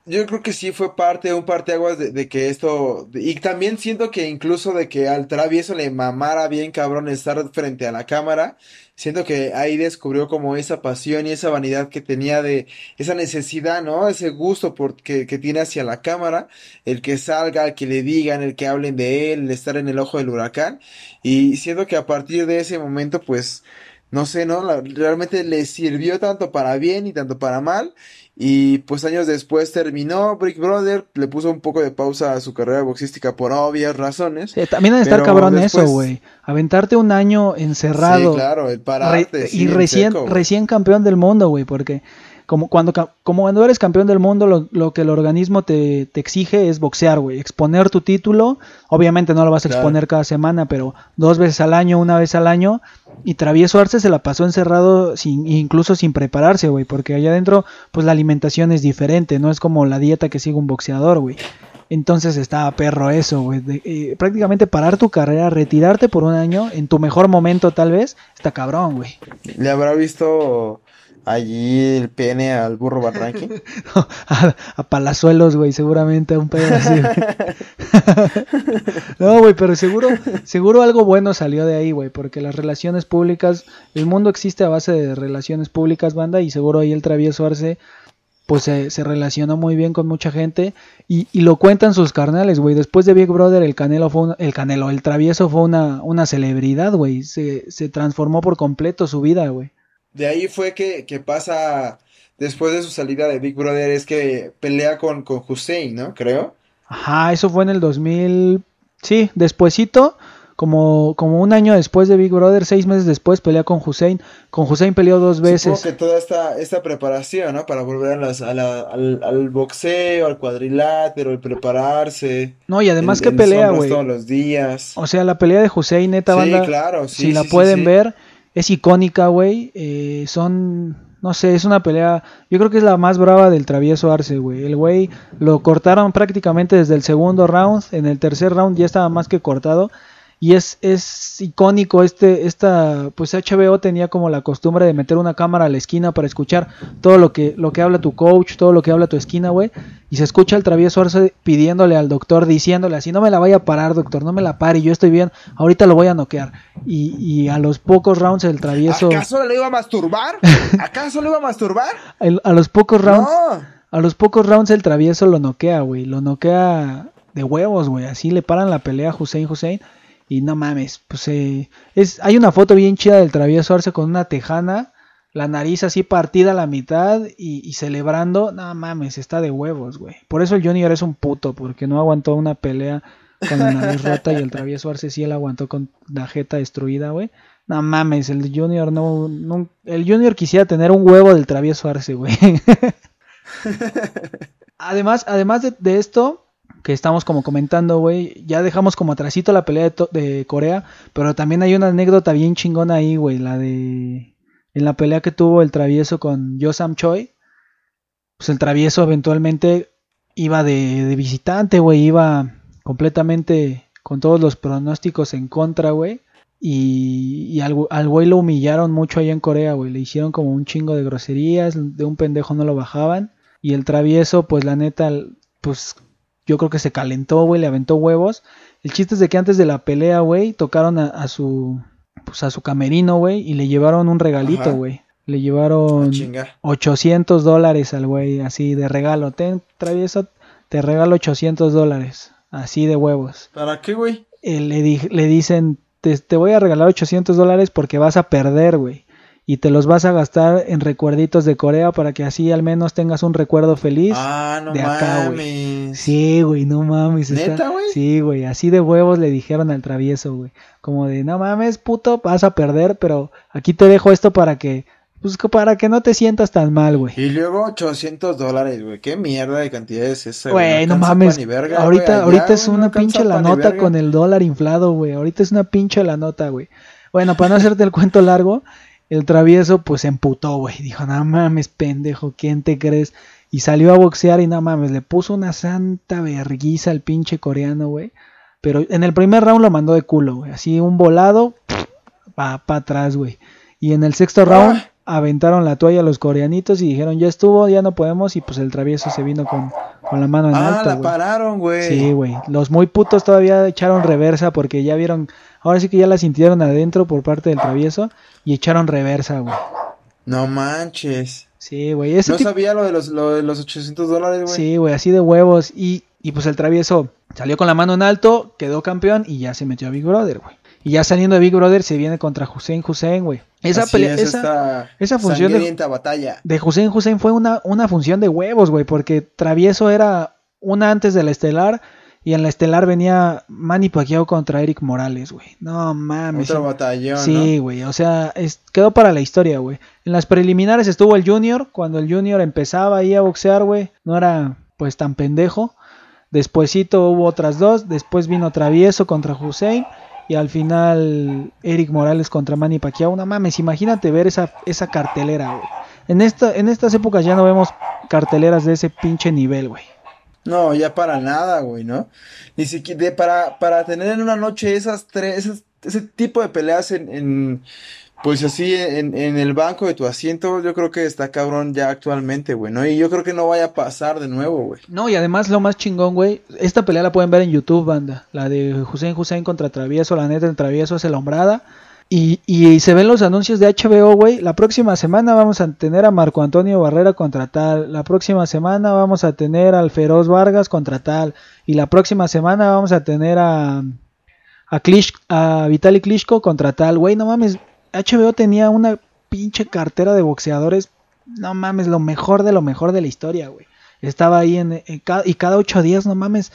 Yo creo que sí fue parte, un parteaguas de, de que esto, y también siento que incluso de que al travieso le mamara bien cabrón estar frente a la cámara, siento que ahí descubrió como esa pasión y esa vanidad que tenía de, esa necesidad, ¿no? Ese gusto por, que, tiene hacia la cámara, el que salga, el que le digan, el que hablen de él, el estar en el ojo del huracán, y siento que a partir de ese momento, pues, no sé, ¿no? La- realmente le sirvió tanto para bien y tanto para mal. Y pues años después terminó Brick Brother, le puso un poco de pausa a su carrera boxística por obvias razones. Sí, también ha de estar cabrón después- eso, güey. Aventarte un año encerrado. Sí, claro, el pararte, y sí, recién, seco, recién campeón del mundo, güey, porque como cuando, como cuando eres campeón del mundo, lo, lo que el organismo te, te exige es boxear, güey, exponer tu título, obviamente no lo vas a Claro. exponer cada semana, pero dos veces al año, una vez al año, y Travieso Arce se la pasó encerrado sin, incluso sin prepararse, güey, porque allá adentro, pues la alimentación es diferente, no es como la dieta que sigue un boxeador, güey. Entonces estaba perro eso, güey. eh, prácticamente parar tu carrera, retirarte por un año, en tu mejor momento tal vez, está cabrón, güey. ¿Le habrá visto allí el pene al burro Barranqui? a, a palazuelos, güey, seguramente a un pedo así. güey. no, güey, pero seguro, seguro algo bueno salió de ahí, güey, porque las relaciones públicas, el mundo existe a base de relaciones públicas, banda, y seguro ahí el travieso Arce, pues se, se relacionó muy bien con mucha gente y, y lo cuentan sus carnales, güey. Después de Big Brother, el Canelo fue una- el Canelo, el travieso fue una, una celebridad, güey. Se, se transformó por completo su vida, güey. De ahí fue que, que pasa, después de su salida de Big Brother, es que pelea con, con Hussein, ¿no? Creo. Ajá, eso fue en el 2000. Sí, despuesito como, como un año después de Big Brother, seis meses después pelea con Hussein. Con Hussein peleó dos veces. Supongo que toda esta, esta preparación, ¿no? Para volver a las, a la- al, al boxeo, al cuadrilátero, el prepararse. No, y además el- que pelea, güey. todos los días. O sea, la pelea de Hussein, neta, Sí, banda, claro, sí, si la sí, sí, pueden sí. ver, es icónica, güey. Eh, son, no sé, es una pelea, yo creo que es la más brava del travieso Arce, güey. El güey lo cortaron prácticamente desde el segundo round, en el tercer round ya estaba más que cortado. Y es, es icónico este, esta, pues HBO tenía como la costumbre de meter una cámara a la esquina para escuchar todo lo que, lo que habla tu coach, todo lo que habla tu esquina, güey. Y se escucha al travieso Arce pidiéndole al doctor, diciéndole así, no me la vaya a parar, doctor, no me la pare, yo estoy bien, ahorita lo voy a noquear. Y, y a los pocos rounds el travieso, ¿Acaso le iba a masturbar? ¿Acaso le iba a masturbar? el- a los pocos rounds, No. a los pocos rounds el travieso lo noquea, güey, lo noquea de huevos, güey, así le paran la pelea a Hussein Hussein. Y no mames, pues eh, es, hay una foto bien chida del travieso Arce con una tejana, la nariz así partida a la mitad y, celebrando. No mames, está de huevos, güey. Por eso el Junior es un puto, porque no aguantó una pelea con la nariz rota y el travieso Arce sí él aguantó con la jeta destruida, güey. No mames, el Junior no, El Junior quisiera tener un huevo del travieso Arce, güey. además, además de, de esto, que estamos como comentando, güey, ya dejamos como atrasito la pelea de, Corea, pero también hay una anécdota bien chingona ahí, güey, la de en la pelea que tuvo el travieso con Yosam Choi, pues el travieso eventualmente iba de, de visitante, güey, iba completamente con todos los pronósticos en contra, güey. Y, y al güey lo humillaron mucho allá en Corea, güey. Le hicieron como un chingo de groserías, de un pendejo no lo bajaban. Y el travieso, pues la neta, pues yo creo que se calentó, güey, le aventó huevos. El chiste es de que antes de la pelea, güey, tocaron a, a su pues a su camerino, güey, y le llevaron un regalito, Ajá. güey. Le llevaron Ah, chinga. 800 dólares al güey, así de regalo. Ten, travieso, te regalo 800 dólares, así de huevos. ¿Para qué, güey? Eh, le, di- le dicen, te, te voy a regalar 800 dólares porque vas a perder, güey. Y te los vas a gastar en recuerditos de Corea para que así al menos tengas un recuerdo feliz. Ah, no de acá, mames. Sí, güey, no mames. está- ¿Neta, güey? Sí, güey, así de huevos le dijeron al travieso, güey. Como de, no mames, puto, vas a perder, pero aquí te dejo esto para que, pues para que no te sientas tan mal, güey. Y luego 800 dólares, güey. ¿Qué mierda de cantidad es esa, Güey, no mames. verga, ahorita, güey, allá, ahorita es güey, no una alcanza pinche la nota con el dólar inflado, güey. Ahorita es una pinche la nota, güey. Bueno, para no hacerte el cuento largo, el travieso pues se emputó, güey. Dijo, no mames, pendejo, ¿quién te crees? Y salió a boxear y no mames, le puso una santa verguiza al pinche coreano, güey. Pero en el primer round lo mandó de culo, güey. Así un volado, pa, pa atrás, güey. Y en el sexto round Ah. aventaron la toalla a los coreanitos y dijeron, ya estuvo, ya no podemos. Y pues el travieso se vino con, con la mano en Ah, alto, la güey. pararon, güey. Sí, güey. Los muy putos todavía echaron reversa porque ya vieron, ahora sí que ya la sintieron adentro por parte del travieso y echaron reversa, güey. No manches. Sí, güey. Ese No tipo- sabía lo de los, lo de los 800 dólares, güey. Sí, güey, así de huevos. Y, y pues el travieso salió con la mano en alto, quedó campeón y ya se metió a Big Brother, güey. Y ya saliendo de Big Brother se viene contra Hussein Hussein, güey. Esa pelea, es esa, esa función de- sangrienta batalla. de Hussein Hussein fue una, una función de huevos, güey, porque Travieso era una antes de la estelar y en la estelar venía Manny Pacquiao contra Eric Morales, güey. No mames. Otro batallón, Sí, güey, o sea, es- quedó para la historia, güey. En las preliminares estuvo el Junior, cuando el Junior empezaba ahí a boxear, güey, no era pues tan pendejo. Despuésito hubo otras dos, después vino Travieso contra Hussein y al final Eric Morales contra Manny Pacquiao. No mames, imagínate ver esa, esa cartelera, güey. En, esta, en estas épocas ya no vemos carteleras de ese pinche nivel, güey. No, ya para nada, güey, ¿no? Ni siquiera para, para tener en una noche esas tres, esas- ese tipo de peleas en, en pues así, en, en el banco de tu asiento, yo creo que está cabrón ya actualmente, güey, ¿no? Y yo creo que no vaya a pasar de nuevo, güey. No, y además lo más chingón, güey, esta pelea la pueden ver en YouTube, banda. La de Hussein Hussein contra Travieso, la neta, el Travieso es el hombrada. Y, se ven los anuncios de HBO, güey. La próxima semana vamos a tener a Marco Antonio Barrera contra tal. La próxima semana vamos a tener al Feroz Vargas contra tal. Y la próxima semana vamos a tener a, a, Klitschko contra tal. Güey, no mames. HBO tenía una pinche cartera de boxeadores. No mames, lo mejor de lo mejor de la historia, güey. Estaba ahí en, en ca- y cada ocho días, no mames,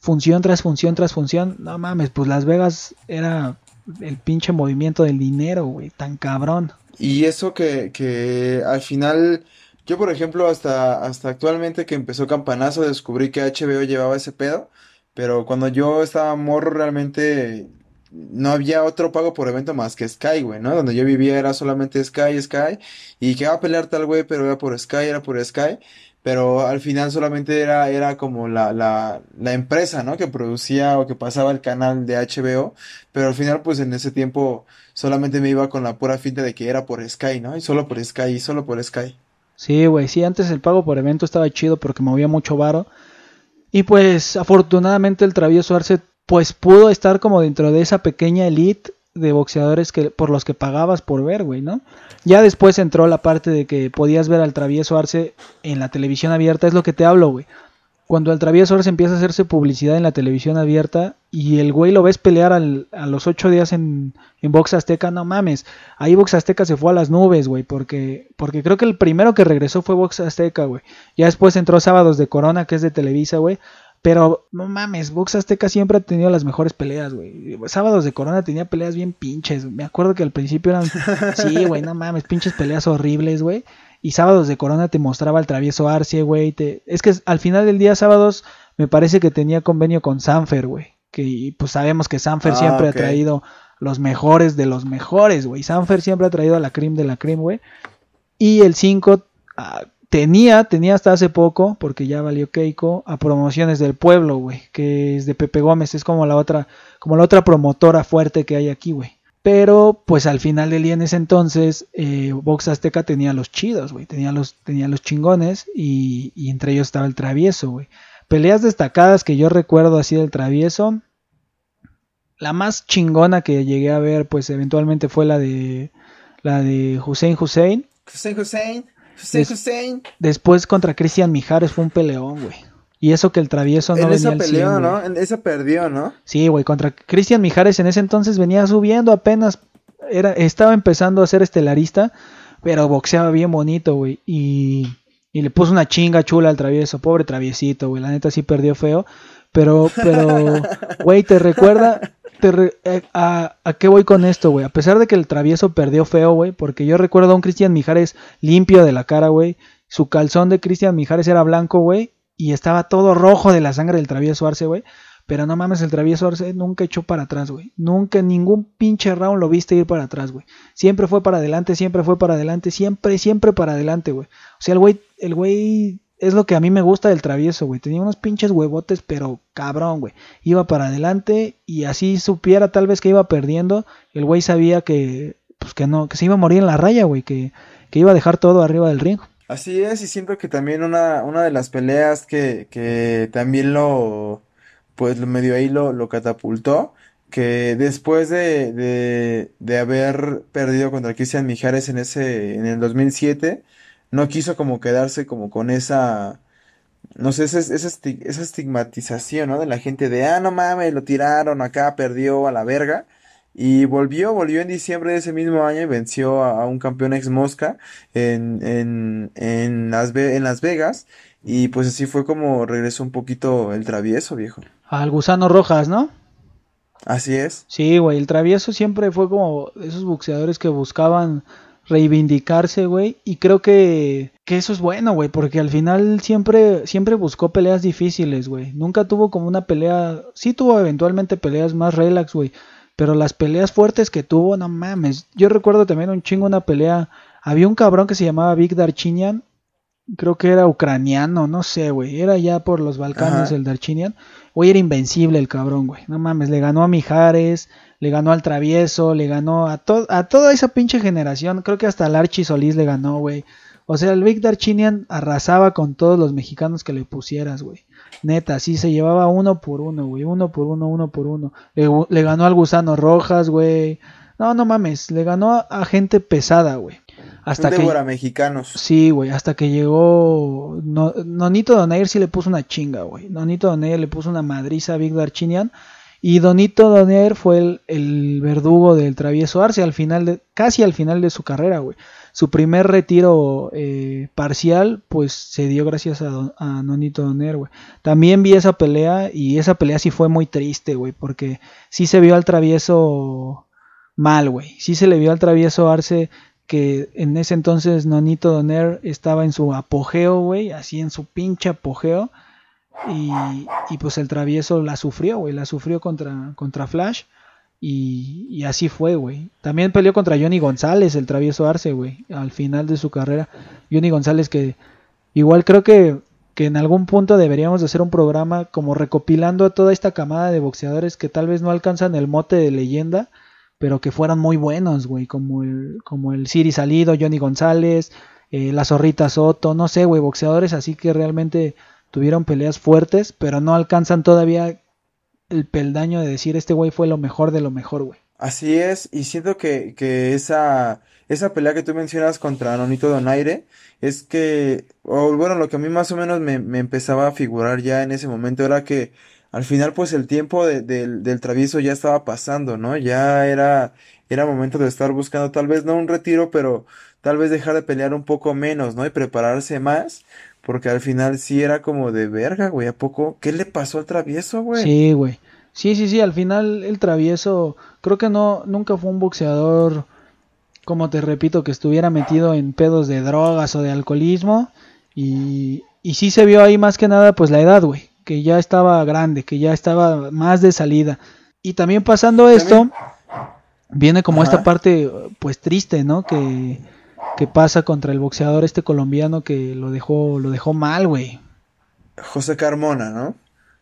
función tras función tras función. No mames, pues Las Vegas era el pinche movimiento del dinero, güey, tan cabrón. Y eso que, que al final, yo por ejemplo, hasta, hasta actualmente que empezó Campanazo, descubrí que HBO llevaba ese pedo. Pero cuando yo estaba morro, realmente no había otro pago por evento más que Sky, güey, ¿no? Donde yo vivía era solamente Sky, Sky. Y que iba a pelear tal güey, pero era por Sky, era por Sky. Pero al final solamente era, era como la, la, empresa, ¿no? Que producía o que pasaba el canal de HBO. Pero al final, pues en ese tiempo solamente me iba con la pura finta de que era por Sky, ¿no? Y solo por Sky, y solo por Sky. Sí, güey, sí, antes el pago por evento estaba chido porque movía mucho varo. Y pues afortunadamente el travieso Arce pues pudo estar como dentro de esa pequeña elite de boxeadores que por los que pagabas por ver, güey, ¿no? Ya después entró la parte de que podías ver al travieso Arce en la televisión abierta, es lo que te hablo, güey. Cuando el travieso Arce empieza a hacerse publicidad en la televisión abierta y el güey lo ves pelear al, a los ocho días en, en Box Azteca, no mames. Ahí Box Azteca se fue a las nubes, güey, porque, porque creo que el primero que regresó fue Box Azteca, güey. Ya después entró Sábados de Corona, que es de Televisa, güey. Pero no mames, Box Azteca siempre ha tenido las mejores peleas, güey. Sábados de Corona tenía peleas bien pinches. Me acuerdo que al principio eran. Sí, güey, no mames, pinches peleas horribles, güey. Y Sábados de Corona te mostraba el travieso Arce, güey. Te... Es que al final del día, Sábados, me parece que tenía convenio con Sanfer, güey. Que pues sabemos que Sanfer Ah, siempre ha traído los mejores de los mejores, güey. Sanfer siempre ha traído a la cream de la cream, güey. Y el 5 ah, tenía, tenía hasta hace poco, porque ya valió Keiko, a promociones del pueblo, güey, que es de Pepe Gómez, es como la otra, como la otra promotora fuerte que hay aquí, güey. Pero, pues al final del día en ese entonces, eh, Box Azteca tenía los chidos, güey, tenía los, tenía los chingones y, y entre ellos estaba el travieso, güey. Peleas destacadas que yo recuerdo así del travieso. La más chingona que llegué a ver, pues eventualmente fue la de la de Hussein Hussein. Hussein, Hussein, Hussein. Después contra Cristian Mijares fue un peleón, güey. Y eso que el travieso no en venía esa al peleó, 100, ¿no? En esa perdió, ¿no? Sí, güey, contra Cristian Mijares en ese entonces venía subiendo apenas. Era, estaba empezando a ser estelarista, pero boxeaba bien bonito, güey. Y, y le puso una chinga chula al travieso. Pobre traviesito, güey. La neta sí perdió feo. Pero, pero, güey, te recuerda. Eh, a, ¿A qué voy con esto, güey? A pesar de que el travieso perdió feo, güey. Porque yo recuerdo a un Cristian Mijares limpio de la cara, güey. Su calzón de Cristian Mijares era blanco, güey. Y estaba todo rojo de la sangre del travieso Arce, güey. Pero no mames, el travieso Arce nunca echó para atrás, güey. Nunca ningún pinche round lo viste ir para atrás, güey. Siempre fue para adelante, siempre fue para adelante, siempre, siempre para adelante, güey. O sea, el güey, el güey es lo que a mí me gusta del travieso, güey. Tenía unos pinches huevotes, pero cabrón, güey. Iba para adelante y así supiera tal vez que iba perdiendo, el güey sabía que, pues que no, que se iba a morir en la raya, güey. Que, que iba a dejar todo arriba del ring. Así es, y siento que también una, una de las peleas que, que también lo, pues lo medio ahí lo, lo catapultó, que después de, de, de haber perdido contra Cristian Mijares en ese, en el 2007, no quiso como quedarse como con esa, no sé, esa, esa, esa estigmatización, ¿no? De la gente de, ah, no mames, lo tiraron acá, perdió a la verga. Y volvió, volvió en diciembre de ese mismo año y venció a, a un campeón ex Mosca en, en, en Las, en Las Vegas. Y pues así fue como regresó un poquito el travieso, viejo. Al gusano rojas, ¿no? Así es. Sí, güey, el travieso siempre fue como esos boxeadores que buscaban reivindicarse, güey, y creo que, que eso es bueno, güey, porque al final siempre, siempre buscó peleas difíciles, güey, nunca tuvo como una pelea, sí tuvo eventualmente peleas más relax, güey, pero las peleas fuertes que tuvo, no mames, yo recuerdo también un chingo una pelea, había un cabrón que se llamaba Big Darchinian, creo que era ucraniano, no sé, güey, era ya por los Balcanes Ajá. el Darchinian, güey, era invencible el cabrón, güey, no mames, le ganó a Mijares, le ganó al Travieso, le ganó a, to- a toda esa pinche generación, creo que hasta al Archie Solís le ganó, güey. O sea, el Big Darchinian arrasaba con todos los mexicanos que le pusieras, güey. Neta, sí se llevaba uno por uno, güey, uno por uno, uno por uno. Le, ganó al Gusano Rojas, güey. No, no mames, le ganó a, gente pesada, güey. Hasta que Débora mexicanos. Sí, güey, hasta que llegó no, Nonito Donaire sí le puso una chinga, güey. Nonito Donaire le puso una madriza a Big Darchinian Y Donito Doner fue el, verdugo del travieso Arce al final de, casi al final de su carrera, güey. Su primer retiro eh, parcial, pues se dio gracias a, Don- a Doner, güey. También vi esa pelea y esa pelea sí fue muy triste, güey, porque sí se vio al travieso mal, güey. Sí se le vio al travieso Arce que en ese entonces Nonito Doner estaba en su apogeo, güey, así en su pinche apogeo. Y, pues el travieso la sufrió, güey, la sufrió contra, contra Flash. Y, así fue, güey. También peleó contra Johnny González, el travieso Arce, güey, al final de su carrera. Johnny González que igual creo que, que en algún punto deberíamos de hacer un programa como recopilando a toda esta camada de boxeadores que tal vez no alcanzan el mote de leyenda, pero que fueran muy buenos, güey, como el, como el Siri Salido, Johnny González, eh, la Zorrita Soto, no sé, güey, boxeadores así que realmente tuvieron peleas fuertes, pero no alcanzan todavía el peldaño de decir este güey fue lo mejor de lo mejor, güey. Así es, y siento que, que esa, esa pelea que tú mencionas contra Nonito Donaire es que, o bueno, lo que a mí más o menos me, me empezaba a figurar ya en ese momento era que al final pues el tiempo de- del, del travieso ya estaba pasando, ¿no? Ya era, era momento de estar buscando tal vez no un retiro, pero tal vez dejar de pelear un poco menos, ¿no? Y prepararse más, porque al final sí era como de verga, güey, ¿a poco? ¿Qué le pasó al travieso, güey? Sí, güey. Sí, sí, sí, al final el travieso, creo que no, nunca fue un boxeador, como te repito, que estuviera metido en pedos de drogas o de alcoholismo. Y, y sí se vio ahí más que nada, pues la edad, güey, que ya estaba grande, que ya estaba más de salida. Y también pasando esto, viene como Ajá. esta parte, pues triste, ¿no? Que, que pasa contra el boxeador este colombiano que lo dejó, lo dejó mal, güey. José Carmona, ¿no?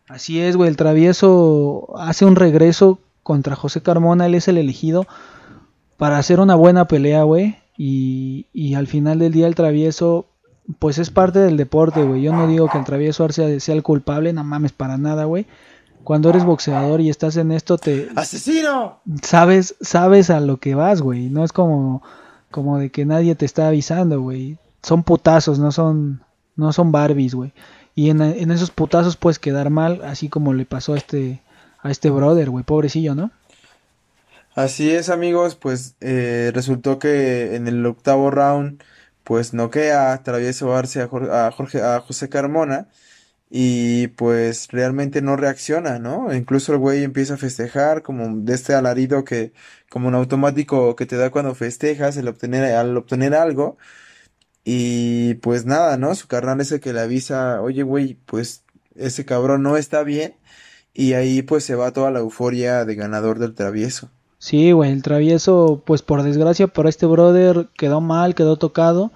Así es, güey. El travieso hace un regreso contra José Carmona. Él es el elegido para hacer una buena pelea, güey. Y, y al final del día el travieso, pues es parte del deporte, güey. Yo no digo que el travieso sea el culpable, no mames para nada, güey. Cuando eres boxeador y estás en esto, te ¡Asesino! sabes, sabes a lo que vas, güey. No es como, como de que nadie te está avisando, güey. Son putazos, no son, no son Barbies, güey. Y en, en esos putazos puedes quedar mal, así como le pasó a este, a este brother, güey, pobrecillo, ¿no? Así es, amigos, pues eh, resultó que en el octavo round, pues noquea Travieso a Jorge- a José Carmona y pues realmente no reacciona, ¿no? Incluso el güey empieza a festejar como de este alarido que, como un automático que te da cuando festejas el obtener, al obtener algo y pues nada, ¿no? Su carnal es el que le avisa, oye, güey, pues ese cabrón no está bien y ahí pues se va toda la euforia de ganador del Travieso. Sí, güey, el travieso, pues por desgracia para este brother quedó mal, quedó tocado.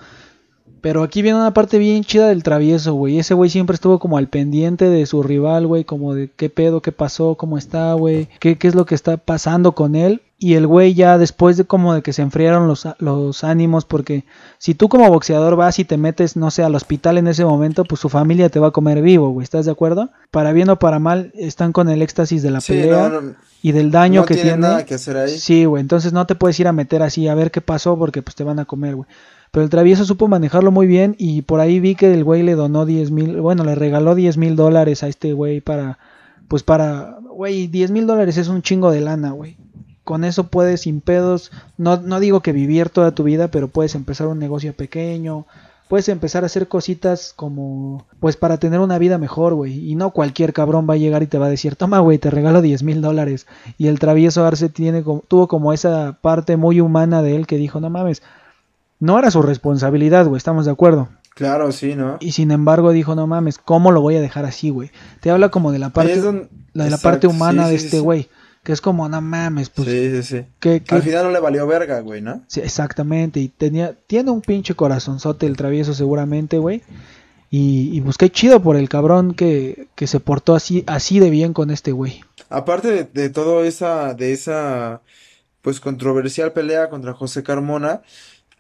Pero aquí viene una parte bien chida del travieso, güey. Ese güey siempre estuvo como al pendiente de su rival, güey. Como de qué pedo, qué pasó, cómo está, güey. Qué, qué es lo que está pasando con él. Y el güey ya después de como de que se enfriaron los, los ánimos. Porque si tú como boxeador vas y te metes, no sé, al hospital en ese momento, pues su familia te va a comer vivo, güey. ¿Estás de acuerdo? Para bien o para mal, están con el éxtasis de la Sí, pelea no, no, y del daño no que tiene. nada que hacer ahí. Sí, güey, entonces no te puedes ir a meter así a ver qué pasó porque pues te van a comer, güey. Pero el travieso supo manejarlo muy bien y por ahí vi que el güey le donó 10 mil, bueno, le regaló 10 mil dólares a este güey para, pues para, güey, 10 mil dólares es un chingo de lana, güey. Con eso puedes sin pedos, no, no digo que vivir toda tu vida, pero puedes empezar un negocio pequeño, puedes empezar a hacer cositas como, pues para tener una vida mejor, güey. Y no cualquier cabrón va a llegar y te va a decir, toma, güey, te regalo 10 mil dólares. Y el travieso Arce tiene, tuvo como esa parte muy humana de él que dijo, no mames, no era su responsabilidad, güey, estamos de acuerdo. Claro, sí, ¿no? Y sin embargo dijo, no mames, ¿cómo lo voy a dejar así, güey? Te habla como de la parte, donde- la de la Exacto, parte humana sí, de sí, este sí. güey. Que es como, no mames, pues, Sí, sí, sí. ¿qué- qué- Al final no le valió verga, güey, ¿no? Sí, exactamente, y tenía, tiene un pinche corazonzote el travieso seguramente, güey. Y, y pues qué chido por el cabrón que, que se portó así, así de bien con este güey. Aparte de, de todo esa, de esa, pues controversial pelea contra José Carmona,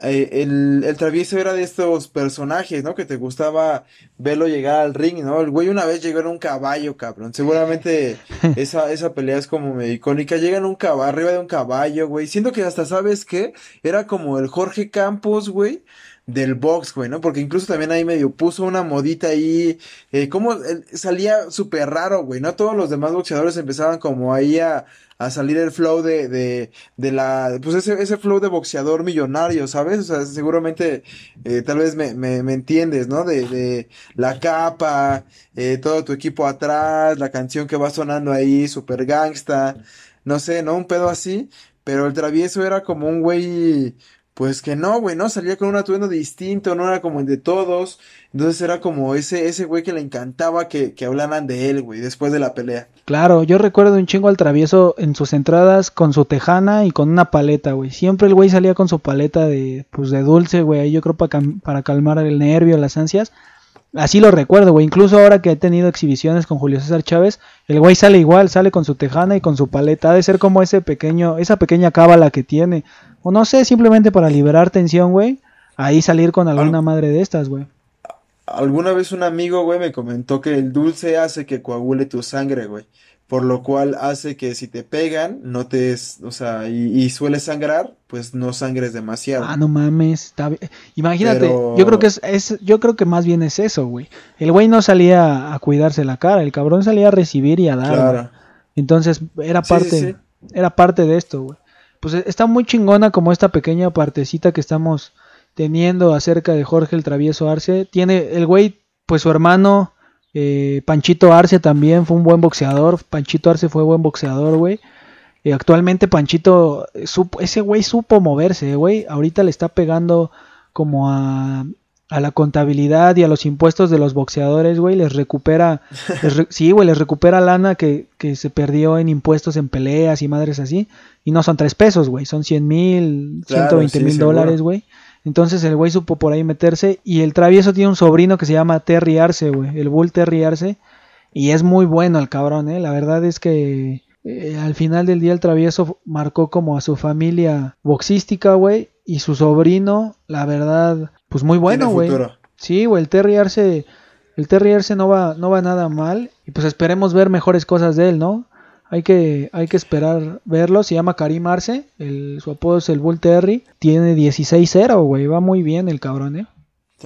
eh, el, el travieso era de estos personajes, ¿no? Que te gustaba verlo llegar al ring, ¿no? El güey una vez llegó en un caballo, cabrón. Seguramente esa, esa pelea es como medio icónica. Llega en un caballo, arriba de un caballo, güey. Siento que hasta, ¿sabes qué? Era como el Jorge Campos, güey, del box, güey, ¿no? Porque incluso también ahí medio puso una modita ahí, eh, como eh, salía súper raro, güey, ¿no? Todos los demás boxeadores empezaban como ahí a, a salir el flow de, de, de la, pues ese, ese flow de boxeador millonario, ¿sabes? O sea, seguramente, eh, tal vez me, me, me, entiendes, ¿no? De, de la capa, eh, todo tu equipo atrás, la canción que va sonando ahí, super gangsta, no sé, ¿no? Un pedo así, pero el travieso era como un güey, pues que no, güey, ¿no? Salía con un atuendo distinto, no era como el de todos. Entonces era como ese, ese güey que le encantaba que, que hablaran de él, güey, después de la pelea. Claro, yo recuerdo un chingo al travieso en sus entradas con su tejana y con una paleta, güey. Siempre el güey salía con su paleta de, pues de dulce, güey, ahí yo creo para, para calmar el nervio, las ansias. Así lo recuerdo, güey. Incluso ahora que he tenido exhibiciones con Julio César Chávez, el güey sale igual, sale con su tejana y con su paleta. Ha de ser como ese pequeño, esa pequeña cábala que tiene. O no sé, simplemente para liberar tensión, güey. Ahí salir con alguna madre de estas, güey. Alguna vez un amigo, güey, me comentó que el dulce hace que coagule tu sangre, güey por lo cual hace que si te pegan, no te, o sea, y, y suele sangrar, pues no sangres demasiado. Ah, no mames, está imagínate, yo creo que es, es, yo creo que más bien es eso, güey. El güey no salía a cuidarse la cara, el cabrón salía a recibir y a dar. Claro. Entonces era parte, era parte de esto, güey. Pues e, está muy chingona como esta pequeña partecita que estamos teniendo acerca de Jorge el Travieso Arce. Tiene el güey, pues su hermano eh, Panchito Arce también fue un buen boxeador. Panchito Arce fue buen boxeador, güey. Eh, actualmente Panchito, ese güey supo moverse, güey. Ahorita le está pegando como a, a, la contabilidad y a los impuestos de los boxeadores, güey. Les recupera, sí, güey, les recupera lana que, que, se perdió en impuestos en peleas y madres así. Y no son tres pesos, güey. Son cien mil, ciento veinte mil dólares, güey. Entonces el güey supo por ahí meterse. Y el travieso tiene un sobrino que se llama Terry Arce, güey. El Bull Terry Arce. Y es muy bueno el cabrón, ¿eh? La verdad es que eh, al final del día el travieso marcó como a su familia boxística, güey. Y su sobrino, la verdad, pues muy bueno, güey. Sí, güey, el Terry Arce. El Terry Arce no va, no va nada mal. Y pues esperemos ver mejores cosas de él, ¿no? Hay que, hay que esperar verlo. Se llama Karim Arce. El, su apodo es el Bull Terry. Tiene 16-0, güey. Va muy bien el cabrón, ¿eh?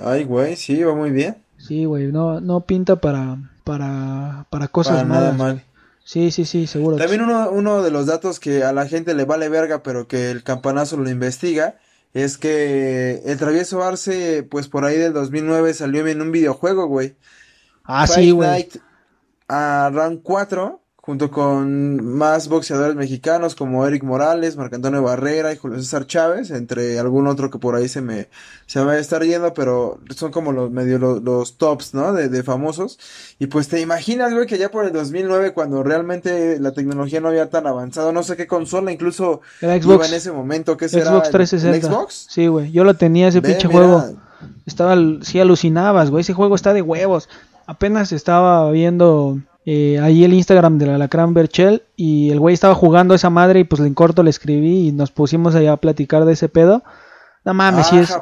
Ay, güey, sí, va muy bien. Sí, güey. No, no pinta para, para, para cosas malas. mal. Sí, sí, sí, seguro. También uno, uno de los datos que a la gente le vale verga, pero que el campanazo lo investiga, es que el travieso Arce, pues por ahí del 2009 salió en un videojuego, güey. Ah, sí, güey. A Round 4 junto con más boxeadores mexicanos como Eric Morales, Marc Antonio Barrera y Julio César Chávez, entre algún otro que por ahí se me, se me va a estar yendo, pero son como los medio los, tops, ¿no? De, de, famosos. Y pues te imaginas, güey, que ya por el 2009, cuando realmente la tecnología no había tan avanzado, no sé qué consola, incluso Era Xbox. en ese momento, ¿qué será? Xbox 360. Xbox? Sí, güey, yo lo tenía ese pinche juego. Estaba, sí alucinabas, güey, ese juego está de huevos. Apenas estaba viendo eh, ahí el Instagram de la Alacrán Berchel y el güey estaba jugando a esa madre y pues en corto le escribí y nos pusimos allá a platicar de ese pedo. No mames, si es,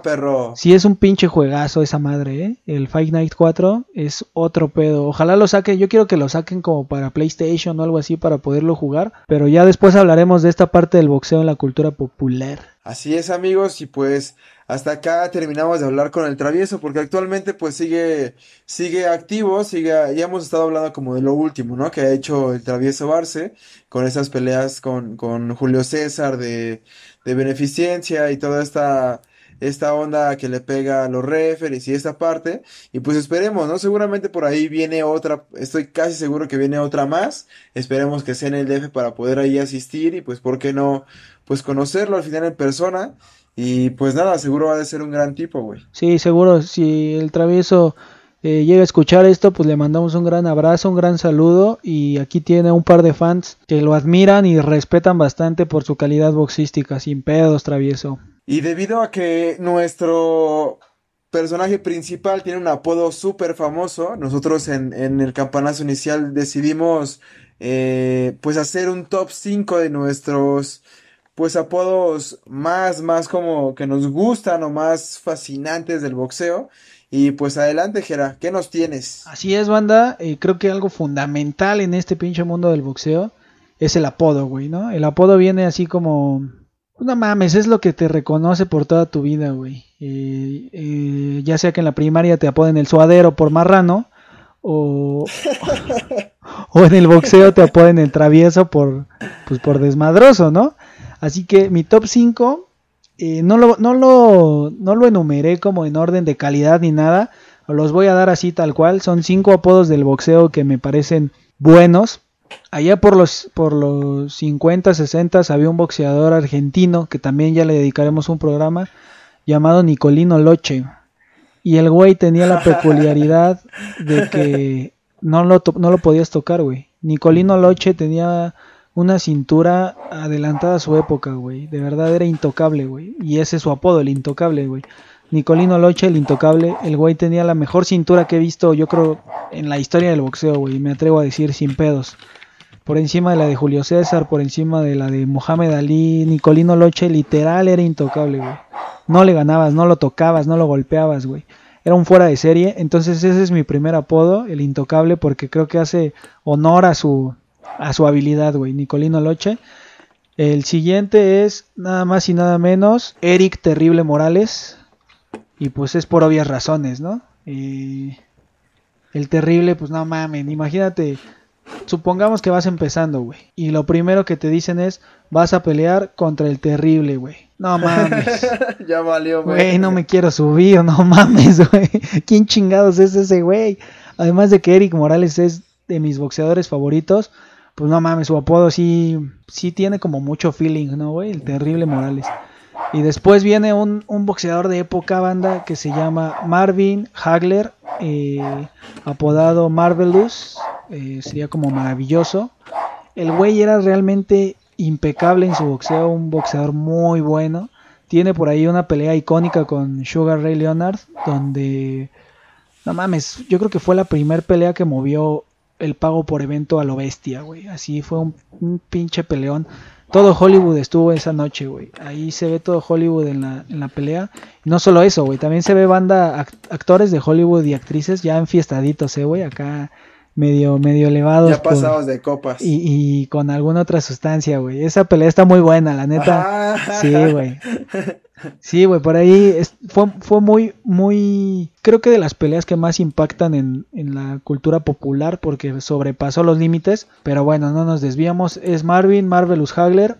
si es un pinche juegazo esa madre, ¿eh? El Fight Night 4 es otro pedo. Ojalá lo saquen, yo quiero que lo saquen como para PlayStation o algo así para poderlo jugar. Pero ya después hablaremos de esta parte del boxeo en la cultura popular. Así es amigos y pues hasta acá terminamos de hablar con el travieso porque actualmente pues sigue sigue activo, sigue ya hemos estado hablando como de lo último, ¿no? Que ha hecho el travieso Barce con esas peleas con, con Julio César de, de beneficencia y toda esta esta onda que le pega a los referees y esta parte. Y pues esperemos, ¿no? Seguramente por ahí viene otra, estoy casi seguro que viene otra más. Esperemos que sea en el DF para poder ahí asistir y pues, ¿por qué no? Pues conocerlo al final en persona y pues nada, seguro va a ser un gran tipo, güey. Sí, seguro. Si el travieso eh, llega a escuchar esto, pues le mandamos un gran abrazo, un gran saludo. Y aquí tiene un par de fans que lo admiran y respetan bastante por su calidad boxística. Sin pedos, travieso. Y debido a que nuestro personaje principal tiene un apodo súper famoso, nosotros en, en, el campanazo inicial decidimos eh, pues hacer un top 5 de nuestros pues apodos más, más como que nos gustan o más fascinantes del boxeo. Y pues adelante, Jera, ¿qué nos tienes? Así es, banda. Eh, creo que algo fundamental en este pinche mundo del boxeo es el apodo, güey, ¿no? El apodo viene así como, Pues no mames, es lo que te reconoce por toda tu vida, güey. Eh, eh, ya sea que en la primaria te apoden el suadero por marrano, o, o en el boxeo te apoden el travieso por, pues por desmadroso, ¿no? Así que mi top 5 eh, no, lo, no, lo, no lo enumeré como en orden de calidad ni nada, los voy a dar así tal cual. Son cinco apodos del boxeo que me parecen buenos. Allá por los, por los 50, 60 había un boxeador argentino que también ya le dedicaremos un programa llamado Nicolino Loche. Y el güey tenía la peculiaridad de que no lo, no lo podías tocar, güey. Nicolino Loche tenía una cintura adelantada a su época, güey. De verdad era intocable, güey. Y ese es su apodo, el intocable, güey. Nicolino Loche, el intocable. El güey tenía la mejor cintura que he visto, yo creo, en la historia del boxeo, güey. Me atrevo a decir sin pedos. Por encima de la de Julio César, por encima de la de Mohamed Ali, Nicolino Loche literal era intocable, güey. No le ganabas, no lo tocabas, no lo golpeabas, güey. Era un fuera de serie. Entonces ese es mi primer apodo, el intocable, porque creo que hace honor a su, a su habilidad, güey. Nicolino Loche. El siguiente es nada más y nada menos Eric Terrible Morales. Y pues es por obvias razones, ¿no? el terrible, pues no mamen, imagínate, supongamos que vas empezando, güey. Y lo primero que te dicen es, vas a pelear contra el terrible, güey. No mames. ya valió, güey. Güey, no me quiero subir, no mames, güey. ¿Quién chingados es ese güey? Además de que Eric Morales es de mis boxeadores favoritos, pues no mames, su apodo sí, sí tiene como mucho feeling, ¿no, güey? El terrible Morales. Y después viene un, boxeador de época, banda, que se llama Marvin Hagler, eh, apodado Marvelous, eh, sería como maravilloso. El güey era realmente impecable en su boxeo, un boxeador muy bueno. Tiene por ahí una pelea icónica con Sugar Ray Leonard, donde, no mames, yo creo que fue la primera pelea que movió el pago por evento a lo bestia, güey. Así fue un, un pinche peleón todo Hollywood estuvo esa noche, güey. Ahí se ve todo Hollywood en la, en la pelea. Y no solo eso, güey. También se ve banda, actores de Hollywood y actrices ya enfiestaditos, eh, güey. Acá medio, medio elevados. Ya pasados de copas. Y, y, con alguna otra sustancia, güey. Esa pelea está muy buena, la neta. Sí, güey. Sí, güey, por ahí fue, fue muy, muy, creo que de las peleas que más impactan en, en, la cultura popular porque sobrepasó los límites, pero bueno, no nos desviamos, es Marvin Marvelous Hagler,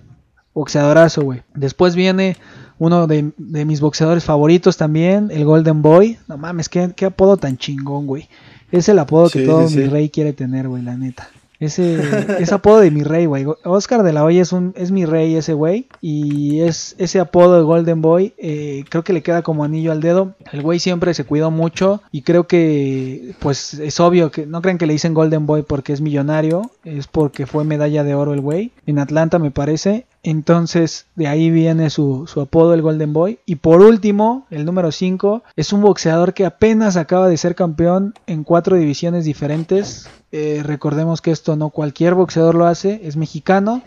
boxeadorazo, güey. Después viene uno de, de, mis boxeadores favoritos también, el Golden Boy, no mames, qué, qué apodo tan chingón, güey. Es el apodo que todo mi rey quiere tener, güey, la neta. Ese, ese apodo de mi rey, güey. Oscar de la Hoya es, un, es mi rey, ese güey. Y es ese apodo de Golden Boy. Eh, creo que le queda como anillo al dedo. El güey siempre se cuidó mucho. Y creo que, pues, es obvio que no crean que le dicen Golden Boy porque es millonario. Es porque fue medalla de oro el güey. En Atlanta, me parece. Entonces, de ahí viene su, su, apodo, el Golden Boy. Y por último, el número 5, es un boxeador que apenas acaba de ser campeón en cuatro divisiones diferentes. Eh, recordemos que esto no cualquier boxeador lo hace, es mexicano.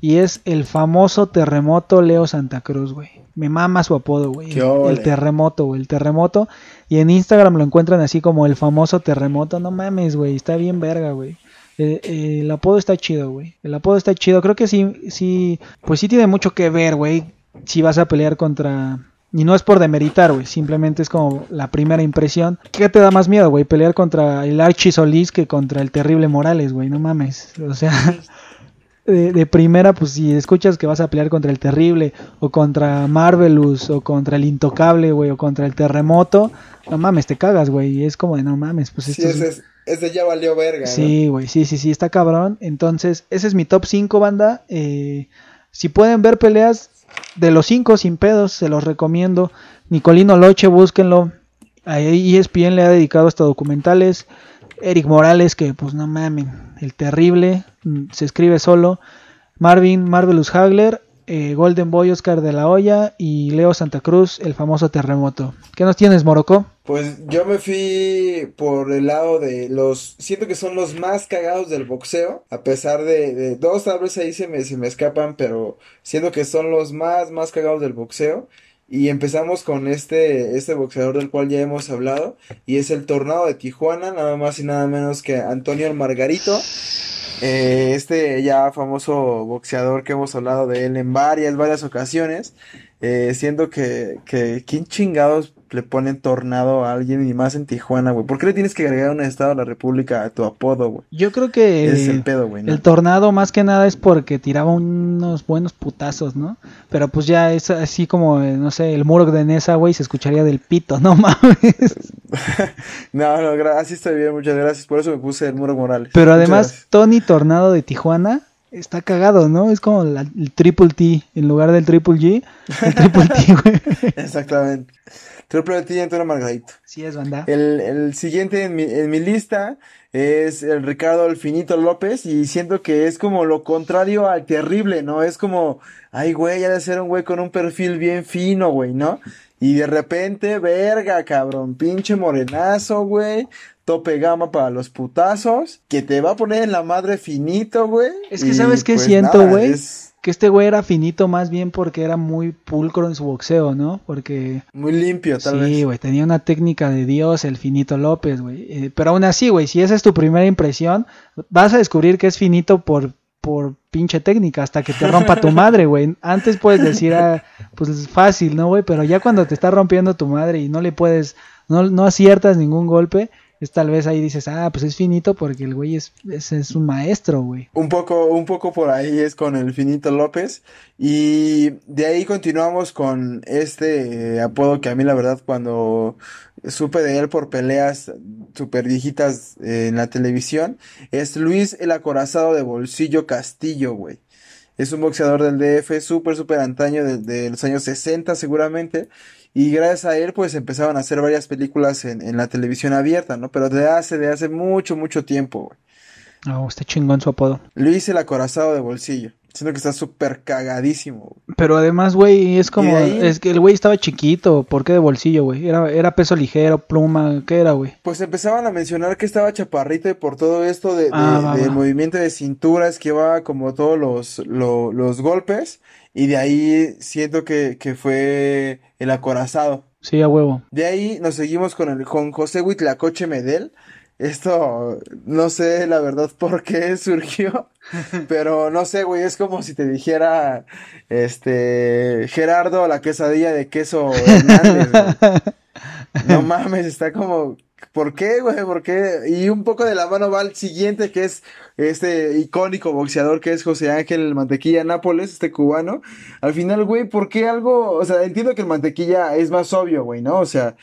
Y es el famoso terremoto Leo Santa Cruz, güey. Me mama su apodo, güey. El, terremoto, güey. El terremoto. Y en Instagram lo encuentran así como el famoso terremoto. No mames, güey. Está bien verga, güey. Eh, el apodo está chido, güey. El apodo está chido. Creo que sí, sí, pues sí tiene mucho que ver, güey. Si vas a pelear contra... Y no es por demeritar, güey. Simplemente es como la primera impresión. ¿Qué te da más miedo, güey? Pelear contra el Archie Solís que contra el terrible Morales, güey. No mames. O sea... De, primera, pues si escuchas que vas a pelear contra el Terrible, o contra Marvelous, o contra el Intocable, güey, o contra el Terremoto, no mames, te cagas, güey. Es como de no mames, pues esto es, ese ya valió verga. Sí, güey, sí, sí, sí, está cabrón. Entonces, ese es mi top 5, banda. Eh, si pueden ver peleas de los 5 sin pedos, se los recomiendo. Nicolino Loche, búsquenlo. Ahí ESPN le ha dedicado hasta documentales. Eric Morales, que pues no mamen, el terrible, mm, se escribe solo. Marvin Marvelous Hagler, eh, Golden Boy Oscar de la Hoya y Leo Santa Cruz, el famoso terremoto. ¿Qué nos tienes, Morocco? Pues yo me fui por el lado de los. Siento que son los más cagados del boxeo. A pesar de, dos, tal vez ahí se me, se me escapan, pero siento que son los más, más cagados del boxeo. Y empezamos con este, este boxeador del cual ya hemos hablado. Y es el Tornado de Tijuana, nada más y nada menos que Antonio Margarito. eh, este ya famoso boxeador que hemos hablado de él en varias, varias ocasiones, eh, siendo que, que, ¿quién chingados le ponen tornado a alguien y más en Tijuana, güey? ¿Por qué le tienes que agregar un estado de la República a tu apodo, güey? Yo creo que es el pedo, güey, ¿no? el tornado más que nada es porque tiraba unos buenos putazos, ¿no? Pero pues ya es así como, eh, no sé, el muro de Nesa, güey, se escucharía del pito, no mames. No, no, así estoy bien, muchas gracias. Por eso me puse el Muro Morales. Pero además. Tony Tornado de Tijuana está cagado, ¿no? Es como la- el triple T en lugar del triple G, el triple T, güey. Exactamente. Triple T y Antonio Margarito. Sí es banda. El, el siguiente en mi, en mi lista es el Ricardo Alfinito López y siento que es como lo contrario al terrible, ¿no? Es como, ay, güey, ha de ser un güey con un perfil bien fino, güey, ¿no? Y de repente, verga, cabrón, pinche morenazo, güey, tope gama para los putazos, que te va a poner en la madre finito, güey. Es que ¿sabes qué pues, siento, güey? Es Que este güey era finito más bien porque era muy pulcro en su boxeo, ¿no? Porque muy limpio, tal sí, vez. güey, tenía una técnica de Dios, el finito López, güey. Eh, pero aún así, güey, si esa es tu primera impresión, vas a descubrir que es finito por, por pinche técnica, hasta que te rompa tu madre, güey. Antes puedes decir, ah, pues es fácil, ¿no, güey? Pero ya cuando te está rompiendo tu madre y no le puedes, no, no aciertas ningún golpe, es tal vez ahí dices, ah, pues es finito porque el güey es, es, un maestro, güey. Un poco, un poco por ahí es con el Finito López. Y de ahí continuamos con este eh, apodo que a mí la verdad cuando supe de él por peleas super viejitas eh, en la televisión, es Luis el Acorazado de Bolsillo Castillo, güey. Es un boxeador del DF, súper, súper antaño, de, de los años 60 seguramente. Y gracias a él, pues empezaban a hacer varias películas en, en la televisión abierta, ¿no? Pero de hace, de hace mucho, mucho tiempo, güey. Oh, está chingón su apodo. Luis el acorazado de bolsillo. Siento que está súper cagadísimo. güey. Pero además, güey, es como, es que el güey estaba chiquito, ¿por qué de bolsillo, güey? Era, era peso ligero, pluma, ¿qué era, güey? Pues empezaban a mencionar que estaba chaparrito y por todo esto de, de- Ah, de va. movimiento de cintura esquivaba como todos los, lo- los golpes. Y de ahí siento que, que fue el acorazado. Sí, a huevo. De ahí nos seguimos con el con José Huitlacoche Medel. Esto no sé la verdad por qué surgió, pero no sé, güey, es como si te dijera este Gerardo la quesadilla de queso Hernández. güey. No mames, está como ¿Por qué, güey? ¿Por qué? Y un poco de la mano va el siguiente, que es este icónico boxeador que es José Ángel Mantequilla Nápoles, este cubano. Al final, güey, ¿por qué algo? O sea, entiendo que el Mantequilla es más obvio, güey, ¿no? O sea,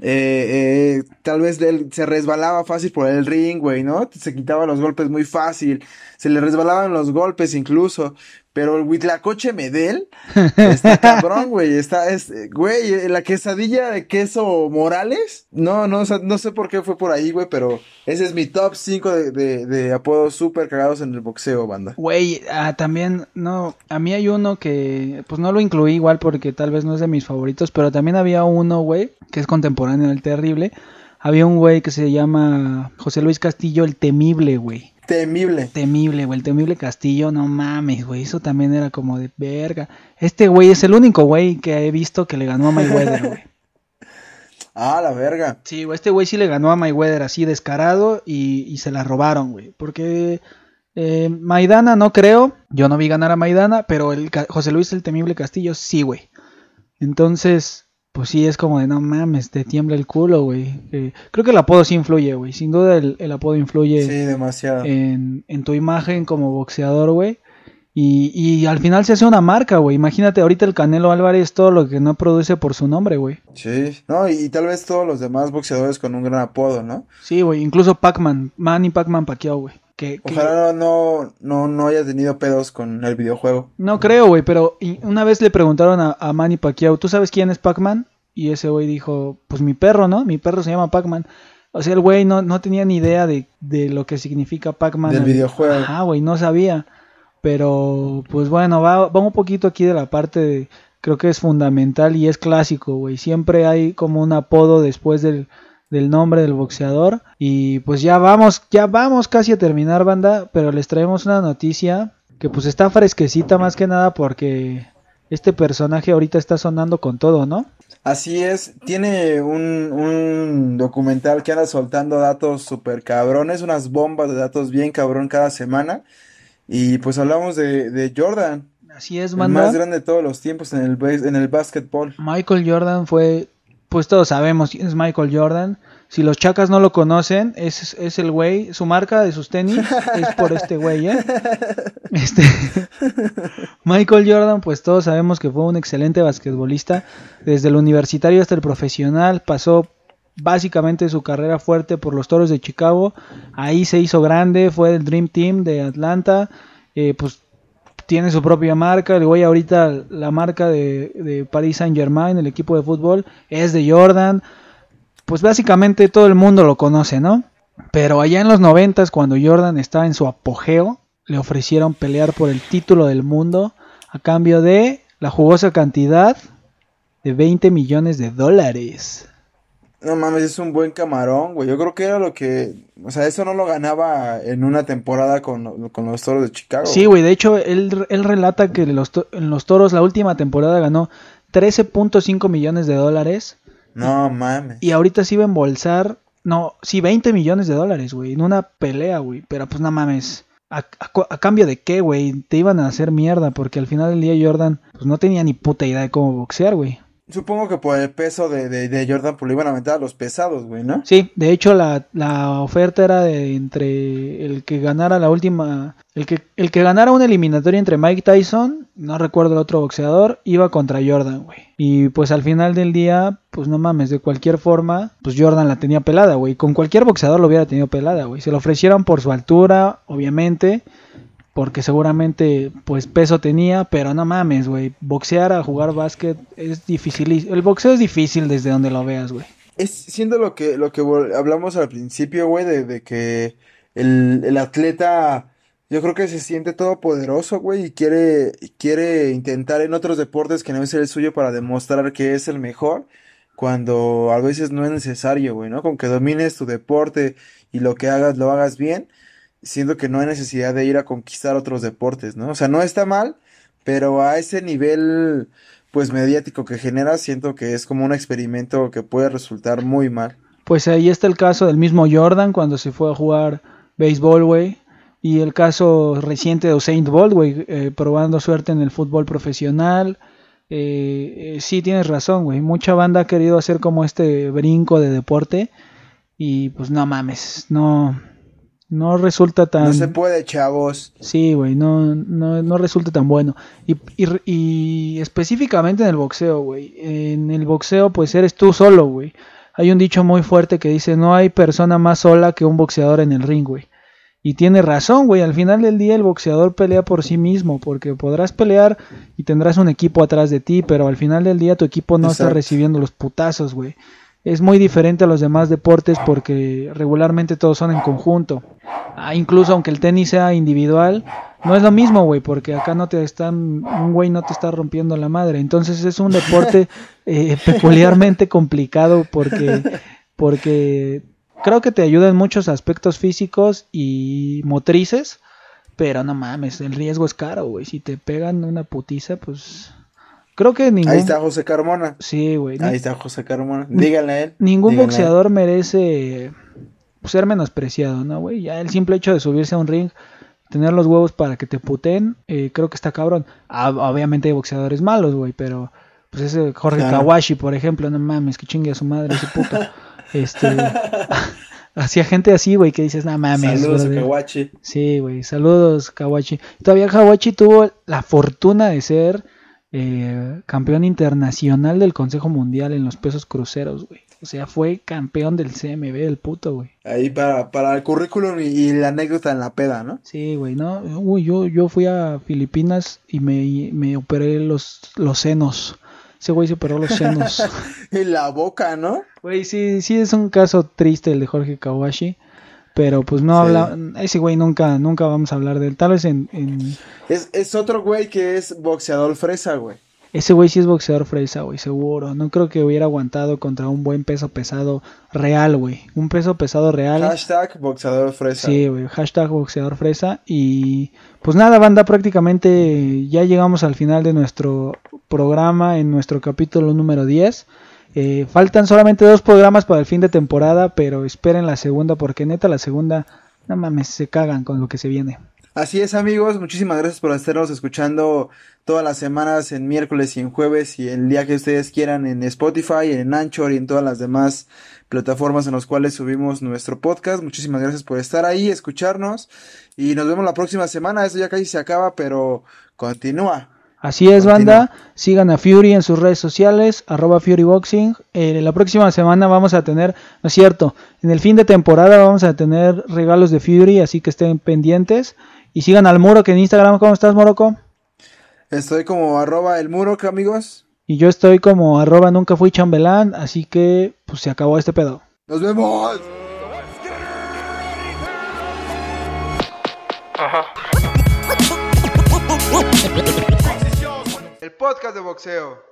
eh, eh, tal vez él se resbalaba fácil por el ring, güey, ¿no? Se quitaba los golpes muy fácil, se le resbalaban los golpes incluso, pero el Huitlacoche Medel está cabrón, güey, está, es, güey, la quesadilla de queso Morales, no, no, o sea, no sé por qué fue por ahí, güey, pero ese es mi top 5 de, de, de apodos súper cagados en el boxeo, banda. Güey, ah, también, no, a mí hay uno que, pues no lo incluí igual porque tal vez no es de mis favoritos, pero también había uno, güey, que es contemporáneo del terrible. Había un güey que se llama José Luis Castillo el Temible, güey. Temible. Temible, güey, el Temible Castillo, no mames, güey, eso también era como de verga. Este güey es el único güey que he visto que le ganó a Mayweather, güey. Ah, la verga. Sí, güey, este güey sí le ganó a Mayweather así descarado y, y se la robaron, güey. Porque eh, Maidana no creo, yo no vi ganar a Maidana, pero el José Luis el Temible Castillo sí, güey. Entonces, pues sí es como de no mames, te tiembla el culo, güey. Eh, creo que el apodo sí influye, güey. Sin duda el, el apodo influye Sí, demasiado. en, en tu imagen como boxeador, güey. Y, y al final se hace una marca, güey. Imagínate ahorita el Canelo Álvarez todo lo que no produce por su nombre, güey. Sí, no, y, y tal vez todos los demás boxeadores con un gran apodo, ¿no? Sí, güey. Incluso Pac-Man, Manny Pac-Man Pacquiao, güey. Que, que- Ojalá no, no, no haya tenido pedos con el videojuego. No creo, güey, pero una vez le preguntaron a, a Manny Pacquiao, ¿tú sabes quién es Pac-Man? Y ese güey dijo, pues mi perro, ¿no? Mi perro se llama Pac-Man. O sea, el güey no, no tenía ni idea de, de lo que significa Pac-Man. Del videojuego. Ajá, güey, no sabía. Pero, pues bueno, va, va un poquito aquí de la parte de, creo que es fundamental y es clásico, güey. Siempre hay como un apodo después del, del nombre del boxeador. Y pues ya vamos, ya vamos casi a terminar, banda. Pero les traemos una noticia que pues está fresquecita más que nada porque este personaje ahorita está sonando con todo, ¿no? Así es, tiene un, un documental que anda soltando datos súper cabrones, unas bombas de datos bien cabrón cada semana. Y pues hablamos de, de Jordan, Así es, el más grande de todos los tiempos en el, en el básquetbol. Michael Jordan fue, pues todos sabemos quién es Michael Jordan. Si los chacas no lo conocen, es, es el güey, su marca de sus tenis es por este güey, ¿eh? Este, Michael Jordan, pues todos sabemos que fue un excelente basquetbolista. Desde el universitario hasta el profesional, pasó básicamente su carrera fuerte por los Toros de Chicago. Ahí se hizo grande, fue del Dream Team de Atlanta. Eh, pues tiene su propia marca. El güey ahorita la marca de, Paris Saint Germain, el equipo de fútbol, es de Jordan. Pues básicamente todo el mundo lo conoce, ¿no? Pero allá en los noventas, cuando Jordan estaba en su apogeo, le ofrecieron pelear por el título del mundo a cambio de la jugosa cantidad de 20 millones de dólares. No mames, es un buen camarón, güey. Yo creo que era lo que, o sea, eso no lo ganaba en una temporada con, con los Toros de Chicago. Sí, güey, de hecho, él, él relata que los to- en los toros la última temporada ganó 13.5 millones de dólares No mames. y ahorita sí iba a embolsar, no, sí, 20 millones de dólares, güey, en una pelea, güey, pero pues no mames. ¿A, a a cambio de qué, güey? Te iban a hacer mierda porque al final del día Jordan pues no tenía ni puta idea de cómo boxear, güey. Supongo que por el peso de, de, de Jordan, pues lo iban a meter a los pesados, güey, ¿no? Sí, de hecho la, la oferta era de entre el que ganara la última, el que, el que ganara una eliminatoria entre Mike Tyson, no recuerdo el otro boxeador, iba contra Jordan, güey. Y pues al final del día, pues no mames, de cualquier forma, pues Jordan la tenía pelada, güey. Con cualquier boxeador lo hubiera tenido pelada, güey. Se lo ofrecieron por su altura, obviamente, porque seguramente pues peso tenía, pero no mames, güey. Boxear a jugar básquet es difícil. El boxeo es difícil desde donde lo veas, güey. Es siendo lo que, lo que hablamos al principio, güey, de, de que el, el atleta, yo creo que se siente todopoderoso, güey, y quiere, quiere intentar en otros deportes que no es el suyo para demostrar que es el mejor, cuando a veces no es necesario, güey, ¿no? Con que domines tu deporte y lo que hagas, lo hagas bien, siendo que no hay necesidad de ir a conquistar otros deportes, ¿no? O sea, no está mal, pero a ese nivel, pues, mediático que genera, siento que es como un experimento que puede resultar muy mal. Pues ahí está el caso del mismo Jordan cuando se fue a jugar béisbol, güey. Y el caso reciente de Usain Bolt, eh, probando suerte en el fútbol profesional. Eh, eh, sí, tienes razón, güey. Mucha banda ha querido hacer como este brinco de deporte. Y pues no mames, no, no resulta tan... No se puede, chavos. Sí, güey, no, no, no resulta tan bueno. Y, y- y específicamente en el boxeo, güey. En el boxeo, pues eres tú solo, güey. Hay un dicho muy fuerte que dice, no hay persona más sola que un boxeador en el ring, güey. Y tiene razón, güey. Al final del día el boxeador pelea por sí mismo, porque podrás pelear y tendrás un equipo atrás de ti, pero al final del día tu equipo no está recibiendo los putazos, güey. Es muy diferente a los demás deportes porque regularmente todos son en conjunto. Ah, incluso aunque el tenis sea individual, no es lo mismo, güey, porque acá no te están, un güey no te está rompiendo la madre. Entonces es un deporte eh, peculiarmente complicado porque, porque creo que te ayuda en muchos aspectos físicos y motrices, pero no mames, el riesgo es caro, güey. Si te pegan una putiza, pues creo que ningún... Ahí está José Carmona. Sí, güey. Ahí está José Carmona. Díganle a él. Ningún díganle boxeador merece ser menospreciado, ¿no, güey? Ya el simple hecho de subirse a un ring, tener los huevos para que te puten, eh, creo que está cabrón. Ah, obviamente hay boxeadores malos, güey, pero pues ese Jorge Claro. Kawashi, por ejemplo, no mames, que chingue a su madre ese puto. Este hacía gente así, güey, que dices, no mames. Saludos a brother". Kawachi. Sí, güey, saludos Kawachi. Todavía Kawachi tuvo la fortuna de ser eh, campeón internacional del Consejo Mundial en los pesos cruceros, güey. O sea, fue campeón del CMB, el puto, güey. Ahí para, para el currículum y, y la anécdota en la peda, ¿no? Sí, güey, ¿no? Uy, yo, yo fui a Filipinas y me, me operé los, los senos. Ese güey se operó los senos. En la boca, ¿no? Güey, sí, sí es un caso triste el de Jorge Kawashi. Pero pues no Sí. habla, ese güey nunca, nunca vamos a hablar de él. Tal vez en, en Es, es otro güey que es boxeador fresa, güey. ese güey sí es boxeador fresa, güey, seguro. No creo que hubiera aguantado contra un buen peso pesado real, güey. Un peso pesado real. Hashtag boxeador fresa. Sí, güey, hashtag boxeador fresa. Y pues nada, banda, prácticamente ya llegamos al final de nuestro programa, en nuestro capítulo número 10. Eh, faltan solamente dos programas para el fin de temporada, pero esperen la segunda, porque neta la segunda, no mames, se cagan con lo que se viene. Así es amigos, muchísimas gracias por estarnos escuchando todas las semanas en miércoles y en jueves y el día que ustedes quieran en Spotify, en Anchor y en todas las demás plataformas en las cuales subimos nuestro podcast. Muchísimas gracias por estar ahí, escucharnos y nos vemos la próxima semana. Esto ya casi se acaba, pero continúa. Así es, banda. Sigan a Fury en sus redes sociales, arroba FuryBoxing. Eh, la próxima semana vamos a tener, no es cierto, en el fin de temporada vamos a tener regalos de Fury, así que estén pendientes. Y sigan al Muro, que en Instagram, ¿cómo estás, Moroco? Estoy como arroba el Muro, amigos. Y yo estoy como arroba nunca fui chambelán, así que pues se acabó este pedo. ¡Nos vemos! El podcast de boxeo.